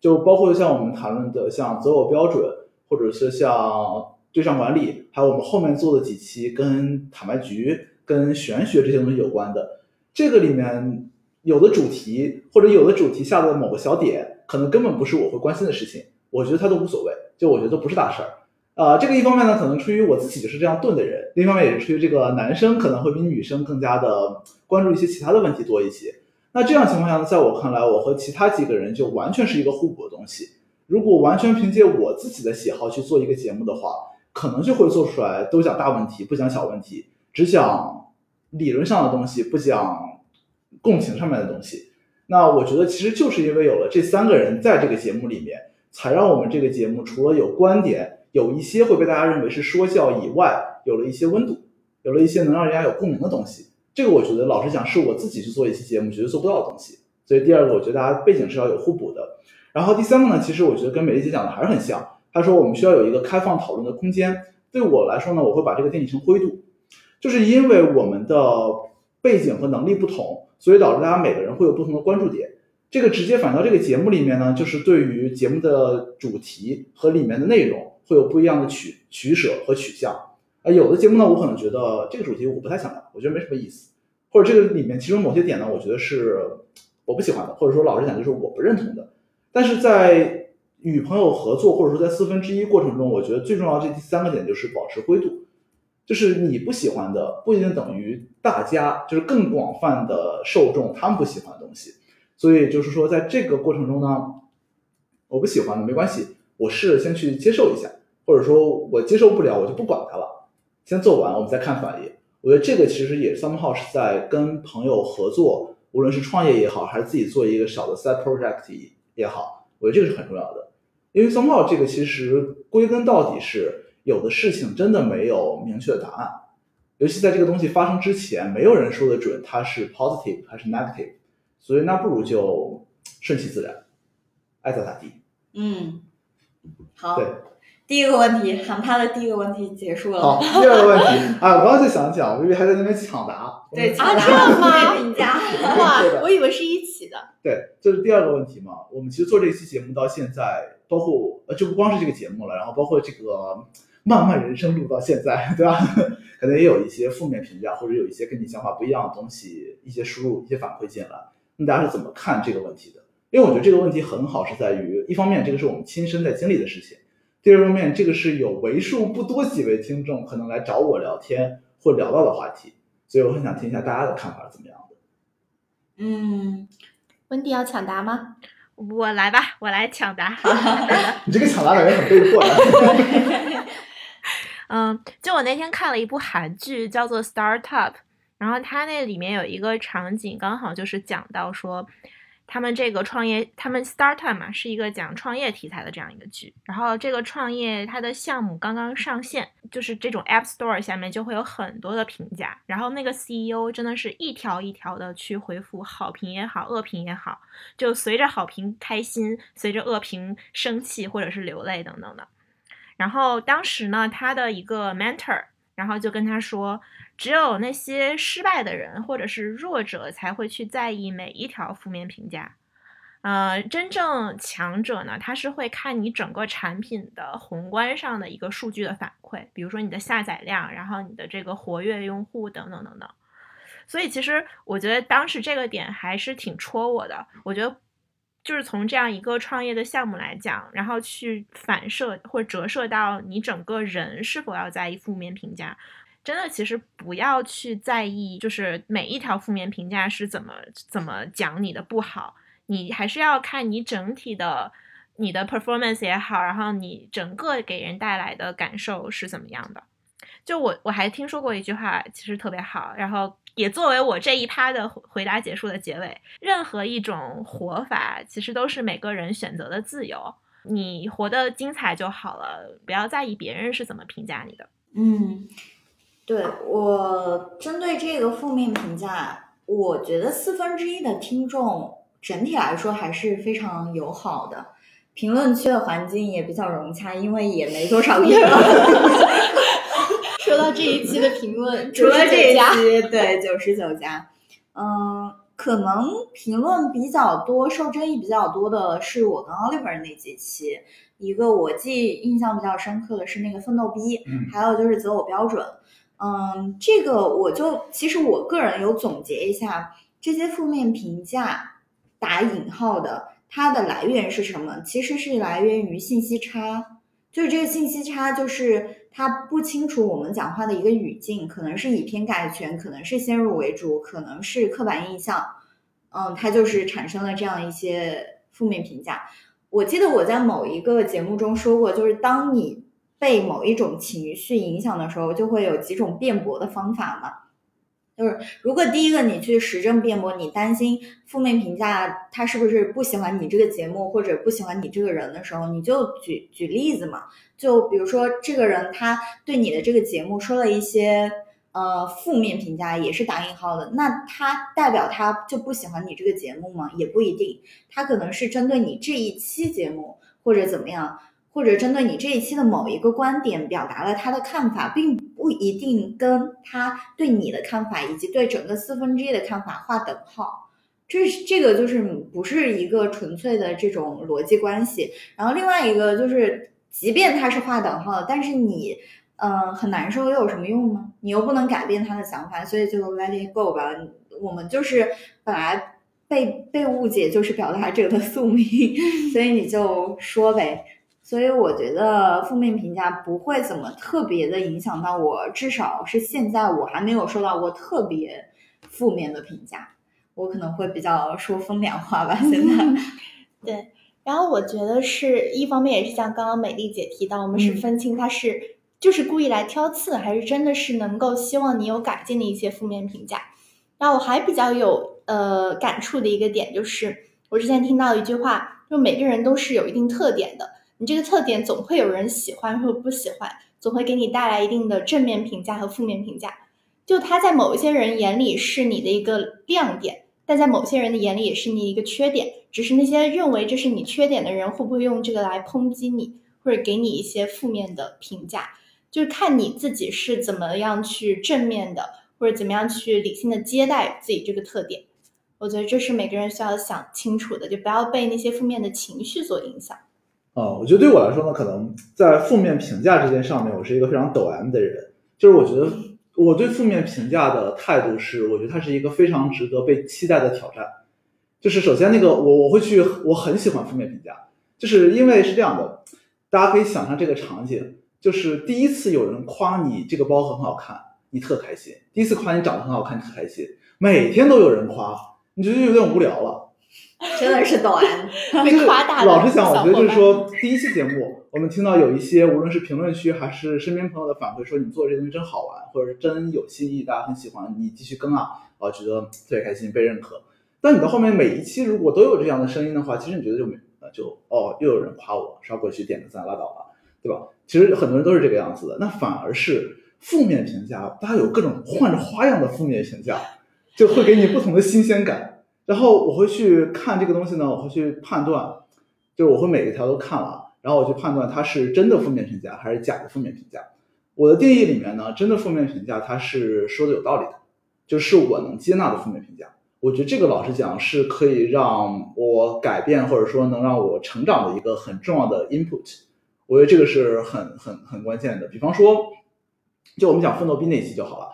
就包括像我们谈论的像择偶标准，或者是像对账管理，还有我们后面做的几期跟坦白局、跟玄学这些东西有关的，这个里面有的主题或者有的主题下的某个小点，可能根本不是我会关心的事情，我觉得它都无所谓。就我觉得都不是大事儿，啊，这个一方面呢，可能出于我自己就是这样钝的人，另一方面也是出于这个男生可能会比女生更加的关注一些其他的问题多一些。那这样情况下呢，在我看来，我和其他几个人就完全是一个互补的东西。如果完全凭借我自己的喜好去做一个节目的话，可能就会做出来都讲大问题，不讲小问题，只讲理论上的东西，不讲共情上面的东西。那我觉得其实就是因为有了这三个人在这个节目里面。才让我们这个节目除了有观点，有一些会被大家认为是说教以外，有了一些温度，有了一些能让人家有共鸣的东西。这个我觉得，老实讲，是我自己去做一期节目绝对做不到的东西。所以第二个，我觉得大家背景是要有互补的。然后第三个呢，其实我觉得跟美丽姐讲的还是很像。他说我们需要有一个开放讨论的空间。对我来说呢，我会把这个定义成灰度，就是因为我们的背景和能力不同，所以导致大家每个人会有不同的关注点。这个直接反到这个节目里面呢，就是对于节目的主题和里面的内容会有不一样的取取舍和取向。啊，有的节目呢，我可能觉得这个主题我不太想聊，我觉得没什么意思，或者这个里面其中某些点呢，我觉得是我不喜欢的，或者说老实讲就是我不认同的。但是在与朋友合作或者说在四分之一过程中，我觉得最重要这三个点就是保持灰度，就是你不喜欢的不一定等于大家就是更广泛的受众他们不喜欢的东西。所以就是说，在这个过程中呢，我不喜欢的没关系，我试着先去接受一下，或者说我接受不了，我就不管它了，先做完，我们再看反应。我觉得这个其实也 somehow 是在跟朋友合作，无论是创业也好，还是自己做一个小的 side project 也好，我觉得这个是很重要的。因为 somehow 这个其实归根到底是有的事情真的没有明确的答案，尤其在这个东西发生之前，没有人说得准它是 positive 还是 negative。所以那不如就顺其自然，爱咋咋地。嗯，好。对，第一个问题，喊他的第一个问题结束了。好，第二个问题啊，我刚刚就想讲，我以为还在那边抢答。对，啊，这样吗？评价。哇，我以为是一起的。对，这是第二个问题嘛。我们其实做这一期节目到现在，包括呃，就不光是这个节目了，然后包括这个漫漫人生路到现在，对吧？可能也有一些负面评价，或者有一些跟你想法不一样的东西，一些输入、一些反馈进来。那大家是怎么看这个问题的？因为我觉得这个问题很好，是在于一方面，这个是我们亲身在经历的事情；第二方面，这个是有为数不多几位听众可能来找我聊天或聊到的话题，所以我很想听一下大家的看法是怎么样的。嗯，温迪要抢答吗？我来吧，我来抢答。你这个抢答感觉很被迫的。嗯，就我那天看了一部韩剧，叫做《Startup》。然后它那里面有一个场景，刚好就是讲到说，他们这个创业，他们 startup 嘛，是一个讲创业题材的这样一个剧。然后这个创业它的项目刚刚上线，就是这种 App Store 下面就会有很多的评价。然后那个 CEO 真的是一条一条的去回复好评也好，恶评也好，就随着好评开心，随着恶评生气或者是流泪等等的。然后当时呢，他的一个 mentor，然后就跟他说。只有那些失败的人或者是弱者才会去在意每一条负面评价，呃，真正强者呢，他是会看你整个产品的宏观上的一个数据的反馈，比如说你的下载量，然后你的这个活跃用户等等等等。所以其实我觉得当时这个点还是挺戳我的。我觉得就是从这样一个创业的项目来讲，然后去反射或折射到你整个人是否要在意负面评价。真的其实不要去在意，就是每一条负面评价是怎么怎么讲你的不好，你还是要看你整体的你的 performance 也好，然后你整个给人带来的感受是怎么样的。就我我还听说过一句话，其实特别好，然后也作为我这一趴的回答结束的结尾。任何一种活法，其实都是每个人选择的自由，你活得精彩就好了，不要在意别人是怎么评价你的。嗯，对我针对这个负面评价，我觉得四分之一的听众整体来说还是非常友好的，评论区的环境也比较融洽，因为也没多少个人。说到这一期的评论，除了这一，期，对九十九家，嗯，可能评论比较多、受争议比较多的是我跟 Oliver 那几期。一个我记印象比较深刻的是那个奋斗逼，嗯还有就是择偶标准。嗯，这个我就其实我个人有总结一下，这些负面评价打引号的，它的来源是什么？其实是来源于信息差，就是这个信息差，就是他不清楚我们讲话的一个语境，可能是以偏概全，可能是先入为主，可能是刻板印象，嗯，它就是产生了这样一些负面评价。我记得我在某一个节目中说过，就是当你被某一种情绪影响的时候，就会有几种辩驳的方法嘛。就是如果第一个你去实证辩驳，你担心负面评价他是不是不喜欢你这个节目或者不喜欢你这个人的时候，你就举举例子嘛。就比如说这个人他对你的这个节目说了一些呃负面评价，也是打引号的，那他代表他就不喜欢你这个节目吗？也不一定，他可能是针对你这一期节目或者怎么样。或者针对你这一期的某一个观点表达了他的看法，并不一定跟他对你的看法以及对整个四分之一的看法划等号。这这个就是不是一个纯粹的这种逻辑关系。然后另外一个就是，即便他是划等号的，但是你嗯、很难受又有什么用呢？你又不能改变他的想法，所以就 let it go 吧。我们就是本来被被误解就是表达者的宿命，所以你就说呗。所以我觉得负面评价不会怎么特别的影响到我，至少是现在我还没有收到过特别负面的评价。我可能会比较说风凉话吧，现在。对。然后我觉得是一方面也是像刚刚美丽姐提到，我们是嗯分清他是就是故意来挑刺，还是真的是能够希望你有改进的一些负面评价。然后我还比较有呃感触的一个点就是，我之前听到一句话，就每个人都是有一定特点的。你这个特点总会有人喜欢或不喜欢，总会给你带来一定的正面评价和负面评价。就他在某一些人眼里是你的一个亮点，但在某些人的眼里也是你一个缺点。只是那些认为这是你缺点的人，会不会用这个来抨击你，或者给你一些负面的评价？就是看你自己是怎么样去正面的，或者怎么样去理性的接待自己这个特点。我觉得这是每个人需要想清楚的，就不要被那些负面的情绪所影响。啊，我觉得对我来说呢，可能在负面评价这件上面，我是一个非常抖 M 的人。就是我觉得我对负面评价的态度是，我觉得它是一个非常值得被期待的挑战。就是首先那个我我会去，我很喜欢负面评价，就是因为是这样的，大家可以想象这个场景，就是第一次有人夸你这个包很好看，你特开心；第一次夸你长得很好看，你特开心。每天都有人夸，你觉得有点无聊了。真的是抖 M，被夸大的老实讲，我觉得就是说，第一期节目，我们听到有一些无论是评论区还是身边朋友的反馈，说你做这东西真好玩，或者是真有新意，大家很喜欢，你继续更啊，啊，觉得特别开心，被认可。但你到后面每一期如果都有这样的声音的话，其实你觉得就没呃就哦，又有人夸我，刷过去点个赞拉倒了，对吧？其实很多人都是这个样子的，那反而是负面评价，大家有各种换着花样的负面评价，就会给你不同的新鲜感。然后我会去看这个东西呢，我会去判断，就是我会每一条都看了，然后我去判断它是真的负面评价还是假的负面评价。我的定义里面呢，真的负面评价它是说的有道理的，就是我能接纳的负面评价。我觉得这个老实讲是可以让我改变或者说能让我成长的一个很重要的 input。我觉得这个是很很很关键的。比方说，就我们讲奋斗逼那一期就好了。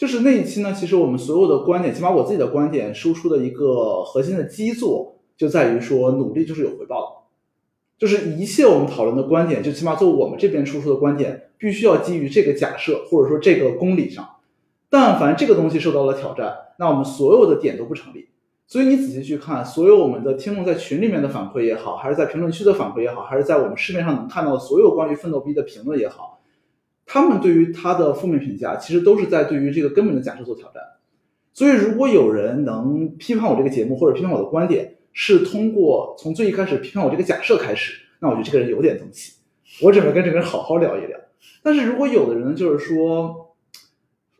就是那一期呢，其实我们所有的观点，起码我自己的观点输出的一个核心的基座，就在于说努力就是有回报的。就是一切我们讨论的观点，就起码做我们这边输出的观点，必须要基于这个假设或者说这个公理上。但凡这个东西受到了挑战，那我们所有的点都不成立。所以你仔细去看，所有我们的听众在群里面的反馈也好，还是在评论区的反馈也好，还是在我们市面上能看到的所有关于奋斗逼的评论也好，他们对于他的负面评价，其实都是在对于这个根本的假设做挑战。所以，如果有人能批判我这个节目或者批判我的观点，是通过从最一开始批判我这个假设开始，那我觉得这个人有点东西，我准备跟这个人好好聊一聊。但是如果有的人就是说，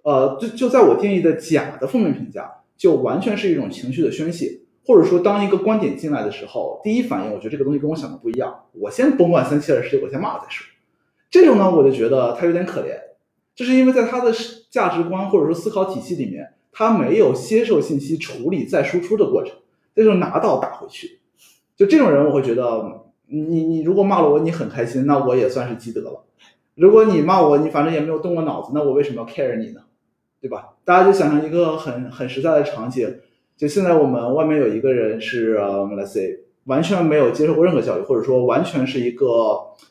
呃，就就在我定义的假的负面评价，就完全是一种情绪的宣泄，或者说当一个观点进来的时候，第一反应我觉得这个东西跟我想的不一样，我先甭管三七二十一，我先骂了再说。这种呢，我就觉得他有点可怜，就是因为在他的价值观或者说思考体系里面。他没有接受信息、处理再输出的过程，那就拿到打回去。就这种人，我会觉得，你你如果骂了我，你很开心，那我也算是积德了。如果你骂我，你反正也没有动过脑子，那我为什么要 care 你呢？对吧？大家就想象一个很很实在的场景，就现在我们外面有一个人是，let's say，完全没有接受过任何教育，或者说完全是一个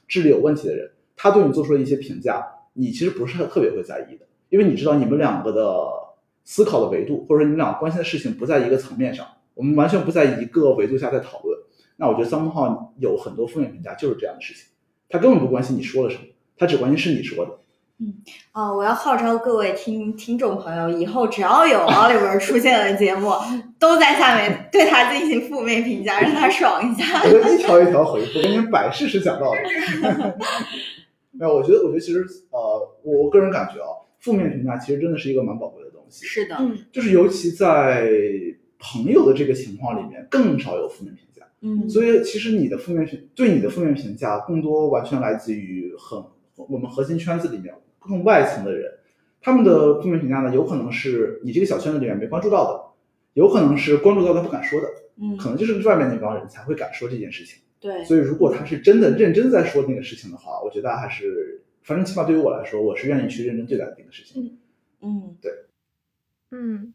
智力有问题的人，他对你做出了一些评价，你其实不是特别会在意的，因为你知道你们两个的。思考的维度，或者说你们俩关心的事情不在一个层面上，我们完全不在一个维度下在讨论。那我觉得三木号有很多负面评价就是这样的事情，他根本不关心你说了什么，他只关心是你说的。嗯，啊，我要号召各位听听众朋友，以后只要有 Oliver 出现的节目，都在下面对他进行负面评价，让他爽一下。我就一条一条回复，跟您摆事实讲道理。没有，我觉得，我觉得其实，呃，我我个人感觉啊，负面评价其实真的是一个蛮宝贵的东西。是的，嗯，就是尤其在朋友的这个情况里面，更少有负面评价。嗯，所以其实你的负面评对你的负面评价，更多完全来自于很我们核心圈子里面更外层的人，他们的负面评价呢，有可能是你这个小圈子里面没关注到的，有可能是关注到他不敢说的，嗯，可能就是外面那帮人才会敢说这件事情。对，所以如果他是真的认真在说那个事情的话，我觉得还是，反正起码对于我来说，我是愿意去认真对待那个事情。嗯，对。嗯，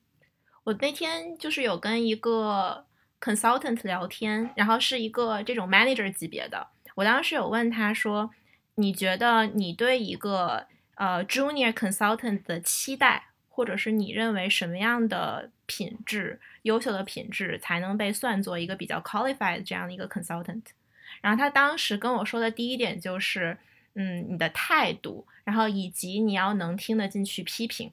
我那天就是有跟一个 consultant 聊天，然后是一个这种 manager 级别的。我当时有问他说：“你觉得你对一个呃 junior consultant 的期待，或者是你认为什么样的品质、优秀的品质才能被算作一个比较 qualified 这样的一个 consultant？” 然后他当时跟我说的第一点就是，嗯，你的态度，然后以及你要能听得进去批评。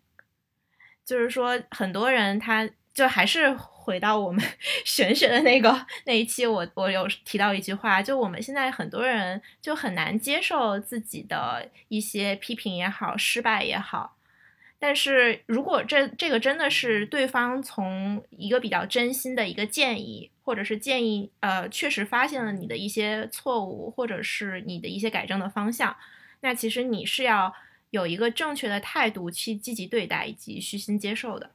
就是说，很多人他就还是回到我们 玄学的那个那一期，我我有提到一句话，就我们现在很多人就很难接受自己的一些批评也好，失败也好。但是如果这这个真的是对方从一个比较真心的一个建议，或者是建议，呃，确实发现了你的一些错误，或者是你的一些改正的方向，那其实你是要。有一个正确的态度去积极对待以及虚心接受的，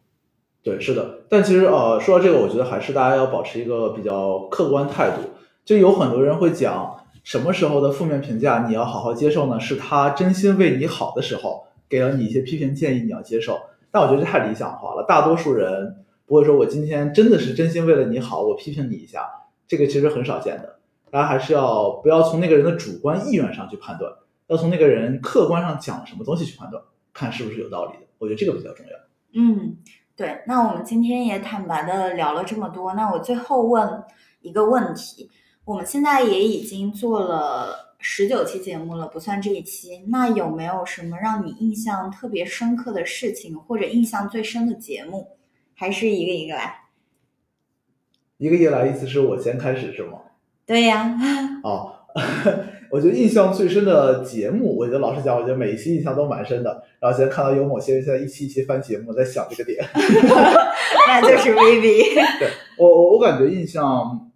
对，是的。但其实呃，说到这个，我觉得还是大家要保持一个比较客观态度。就有很多人会讲，什么时候的负面评价你要好好接受呢？是他真心为你好的时候，给了你一些批评建议，你要接受。但我觉得这太理想化了，大多数人不会说我今天真的是真心为了你好，我批评你一下，这个其实很少见的。大家还是要不要从那个人的主观意愿上去判断。要从那个人客观上讲什么东西去判断，看是不是有道理的。我觉得这个比较重要。嗯，对。那我们今天也坦白的聊了这么多，那我最后问一个问题：我们现在也已经做了十九期节目了，不算这一期。那有没有什么让你印象特别深刻的事情，或者印象最深的节目？还是一个一个来？一个一个来，意思是我先开始是吗？对呀。哦。我觉得印象最深的节目，我觉得老实讲，我觉得每一期印象都蛮深的。然后现在看到有某些人现在一期一期翻节目，在想这个点，那就是 Vivi。对我我我感觉印象，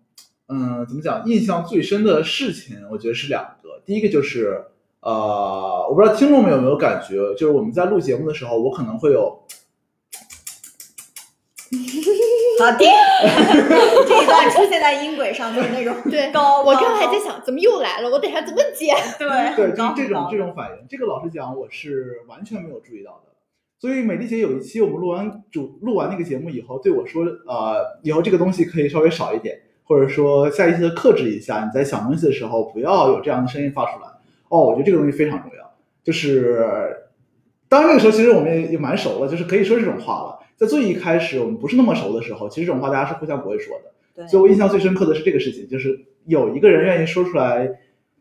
嗯，怎么讲？印象最深的事情，我觉得是两个。第一个就是，呃，我不知道听众们有没有感觉，就是我们在录节目的时候，我可能会有。好听，这一段出现在音轨上就是那种对高。我刚还在想，怎么又来了？我等下怎么剪？对对，就是这种这种反应。这个老实讲，我是完全没有注意到的。所以美丽姐有一期我们录完主录完那个节目以后，对我说：“呃，以后这个东西可以稍微少一点。”或者说下意识的克制一下，你在想东西的时候不要有这样的声音发出来。哦，我觉得这个东西非常重要。就是当然那个时候其实我们也也蛮熟了，就是可以说这种话了。在最一开始我们不是那么熟的时候，其实这种话大家是互相不会说的。对，所以我印象最深刻的是这个事情，就是有一个人愿意说出来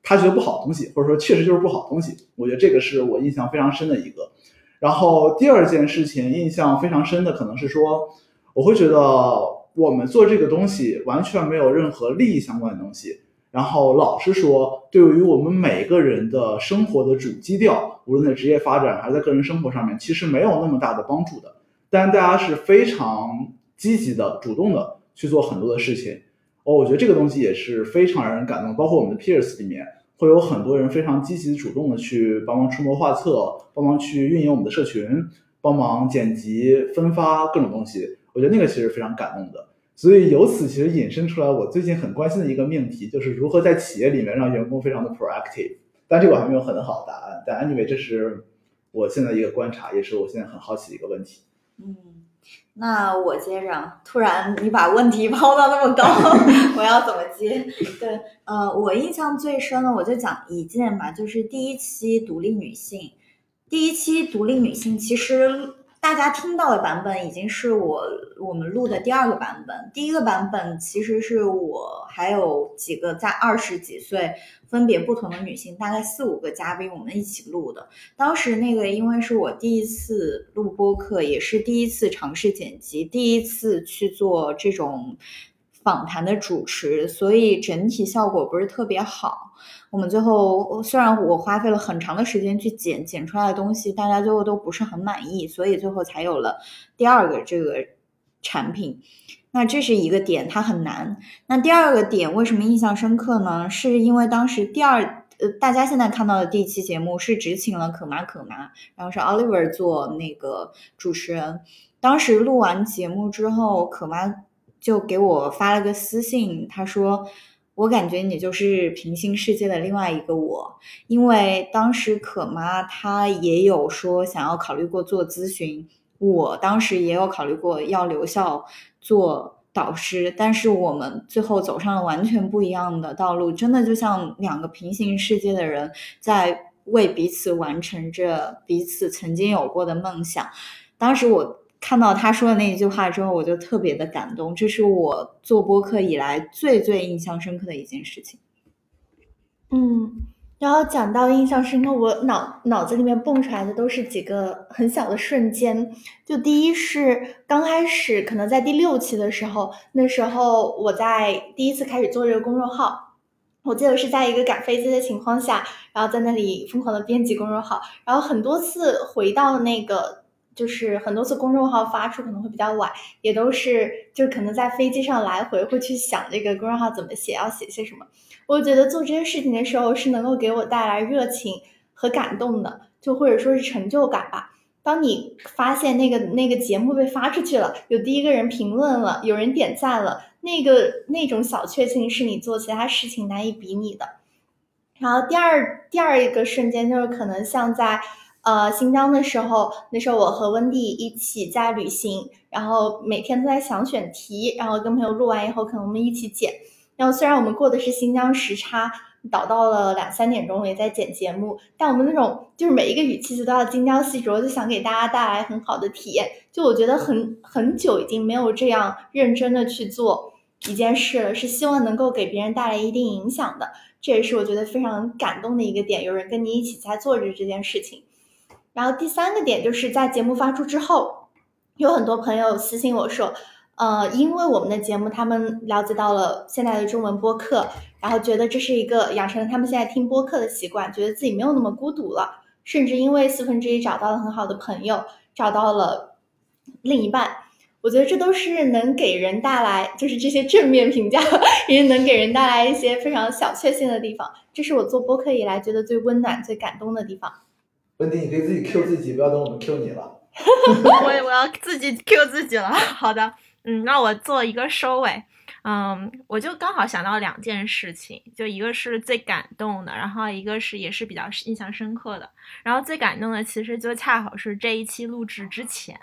他觉得不好的东西，或者说确实就是不好的东西。我觉得这个是我印象非常深的一个。然后第二件事情印象非常深的可能是说，我会觉得我们做这个东西完全没有任何利益相关的东西。然后老实说，对于我们每个人的生活的主基调，无论在职业发展还是在个人生活上面，其实没有那么大的帮助的。但大家是非常积极的、主动的去做很多的事情。哦，我觉得这个东西也是非常让人感动。包括我们的 peers 里面，会有很多人非常积极主动的去帮忙出谋划策，帮忙去运营我们的社群，帮忙剪辑、分发各种东西。我觉得那个其实非常感动的。所以由此其实引申出来，我最近很关心的一个命题，就是如何在企业里面让员工非常的 proactive。但这个我还没有很好的答案。但 anyway，这是我现在一个观察，也是我现在很好奇的一个问题。嗯，那我接着，突然你把问题抛到那么高，我要怎么接？对，呃，我印象最深的，我就讲一件吧，就是第一期独立女性，第一期独立女性，其实大家听到的版本已经是我我们录的第二个版本，第一个版本其实是我还有几个在二十几岁。分别不同的女性，大概四五个嘉宾，我们一起录的。当时那个因为是我第一次录播客，也是第一次尝试剪辑，第一次去做这种访谈的主持，所以整体效果不是特别好。我们最后虽然我花费了很长的时间去剪，剪出来的东西大家最后都不是很满意，所以最后才有了第二个这个产品。那这是一个点，它很难。那第二个点为什么印象深刻呢？是因为当时第二呃，大家现在看到的第一期节目是只请了可妈可妈，然后是 Oliver 做那个主持人。当时录完节目之后，可妈就给我发了个私信，他说：“我感觉你就是平行世界的另外一个我。”因为当时可妈她也有说想要考虑过做咨询，我当时也有考虑过要留校。做导师，但是我们最后走上了完全不一样的道路，真的就像两个平行世界的人在为彼此完成着彼此曾经有过的梦想。当时我看到他说的那一句话之后，我就特别的感动，这是我做播客以来最最印象深刻的一件事情。嗯。然后讲到印象深刻，我脑脑子里面蹦出来的都是几个很小的瞬间。就第一是刚开始，可能在第六期的时候，那时候我在第一次开始做这个公众号，我记得是在一个赶飞机的情况下，然后在那里疯狂的编辑公众号，然后很多次回到那个，就是很多次公众号发出可能会比较晚，也都是就可能在飞机上来回会去想这个公众号怎么写，要写些什么。我觉得做这些事情的时候是能够给我带来热情和感动的，就或者说是成就感吧。当你发现那个那个节目被发出去了，有第一个人评论了，有人点赞了，那个那种小确幸是你做其他事情难以比拟的。然后第二第二一个瞬间就是可能像在呃新疆的时候，那时候我和温蒂一起在旅行，然后每天都在想选题，然后跟朋友录完以后，可能我们一起剪。然后虽然我们过的是新疆时差，倒到了两三点钟也在剪节目，但我们那种就是每一个语气词都要精雕细琢，就想给大家带来很好的体验。就我觉得很很久已经没有这样认真的去做一件事了，是希望能够给别人带来一定影响的。这也是我觉得非常感动的一个点，有人跟你一起在做着这件事情。然后第三个点就是在节目发出之后，有很多朋友私信我说。呃，因为我们的节目，他们了解到了现在的中文播客，然后觉得这是一个养成了他们现在听播客的习惯，觉得自己没有那么孤独了，甚至因为四分之一找到了很好的朋友，找到了另一半。我觉得这都是能给人带来，就是这些正面评价，也能给人带来一些非常小确幸的地方。这是我做播客以来觉得最温暖、最感动的地方。问题，你可以自己 Q 自己，不要等我们 Q 你了。我我要自己 Q 自己了。好的。嗯，那我做一个收尾。嗯，我就刚好想到两件事情，就一个是最感动的，然后一个是也是比较印象深刻的。然后最感动的其实就恰好是这一期录制之前，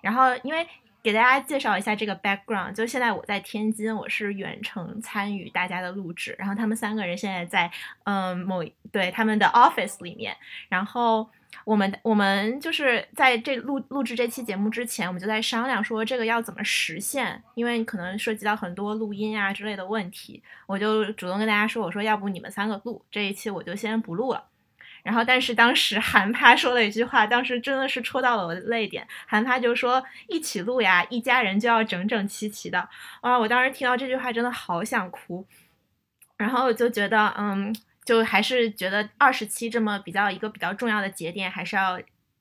然后因为给大家介绍一下这个 background，就现在我在天津，我是远程参与大家的录制，然后他们三个人现在在嗯某对他们的 office 里面，然后我们我们就是在这录录制这期节目之前，我们就在商量说这个要怎么实现，因为可能涉及到很多录音啊之类的问题，我就主动跟大家说，我说要不你们三个录这一期，我就先不录了。然后，但是当时韩趴说了一句话，当时真的是戳到了我的泪点。韩趴就说：“一起录呀，一家人就要整整齐齐的。”哇，我当时听到这句话真的好想哭。然后我就觉得，嗯，就还是觉得二十期这么比较一个比较重要的节点，还是要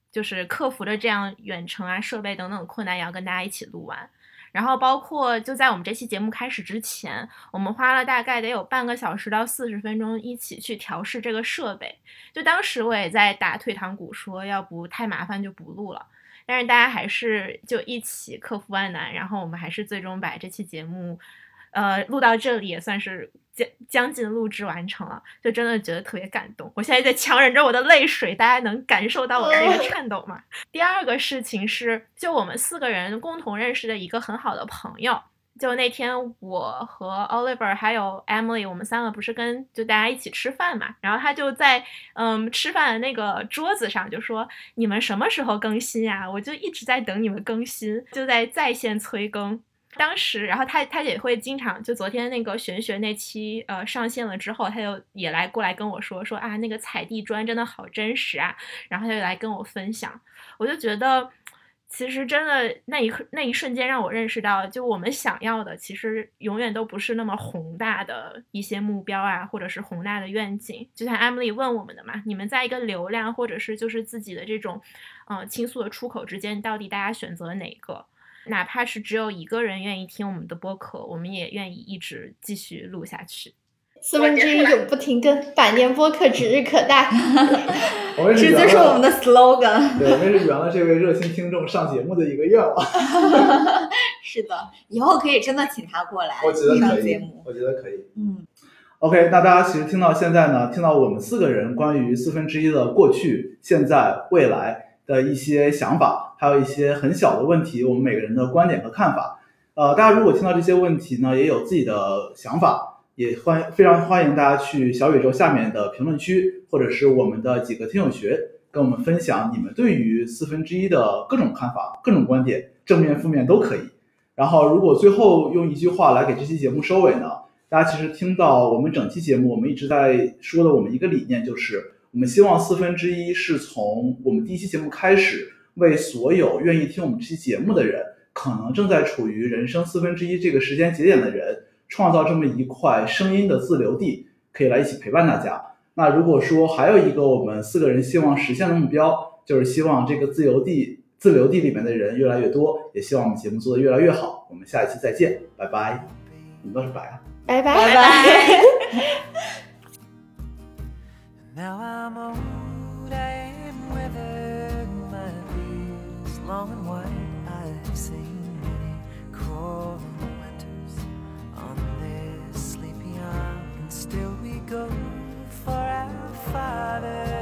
就是克服着这样远程啊、设备等等困难，也要跟大家一起录完。然后包括就在我们这期节目开始之前，我们花了大概得有半个小时到四十分钟一起去调试这个设备。就当时我也在打退堂鼓，说要不太麻烦就不录了。但是大家还是就一起克服万难，然后我们还是最终把这期节目。呃，录到这里也算是将将近录制完成了，就真的觉得特别感动。我现在在强忍着我的泪水，大家能感受到我的那个颤抖吗？第二个事情是，就我们四个人共同认识的一个很好的朋友，就那天我和 Oliver 还有 Emily，我们三个不是跟就大家一起吃饭嘛，然后他就在嗯吃饭的那个桌子上就说：“你们什么时候更新呀？我就一直在等你们更新，就在在线催更。”当时，然后他他也会经常就昨天那个玄学那期呃上线了之后，他就也来过来跟我说说啊那个踩地砖真的好真实啊，然后他就来跟我分享，我就觉得其实真的那一刻那一瞬间让我认识到，就我们想要的其实永远都不是那么宏大的一些目标啊，或者是宏大的愿景。就像 Emily 问我们的嘛，你们在一个流量或者是就是自己的这种嗯倾诉的出口之间，到底大家选择哪个？哪怕是只有一个人愿意听我们的播客，我们也愿意一直继续录下去。四分之一永不停更，百年播客指日可待。这就是我们的 slogan。对，我们是圆了这位热心听众上节目的一个愿望。是的，以后可以真的请他过来上节目。我觉得可以。嗯。OK，那大家其实听到现在呢，听到我们四个人关于四分之一的过去、现在、未来。的一些想法，还有一些很小的问题，我们每个人的观点和看法。呃，大家如果听到这些问题呢，也有自己的想法，也欢非常欢迎大家去小宇宙下面的评论区，或者是我们的几个听友群，跟我们分享你们对于四分之一的各种看法、各种观点，正面、负面都可以。然后，如果最后用一句话来给这期节目收尾呢，大家其实听到我们整期节目，我们一直在说的我们一个理念就是。我们希望四分之一是从我们第一期节目开始，为所有愿意听我们这期节目的人，可能正在处于人生四分之一这个时间节点的人，创造这么一块声音的自留地，可以来一起陪伴大家。那如果说还有一个我们四个人希望实现的目标，就是希望这个自由地自留地里面的人越来越多，也希望我们节目做得越来越好。我们下一期再见，拜拜。你们倒是白啊，拜拜拜拜。Father.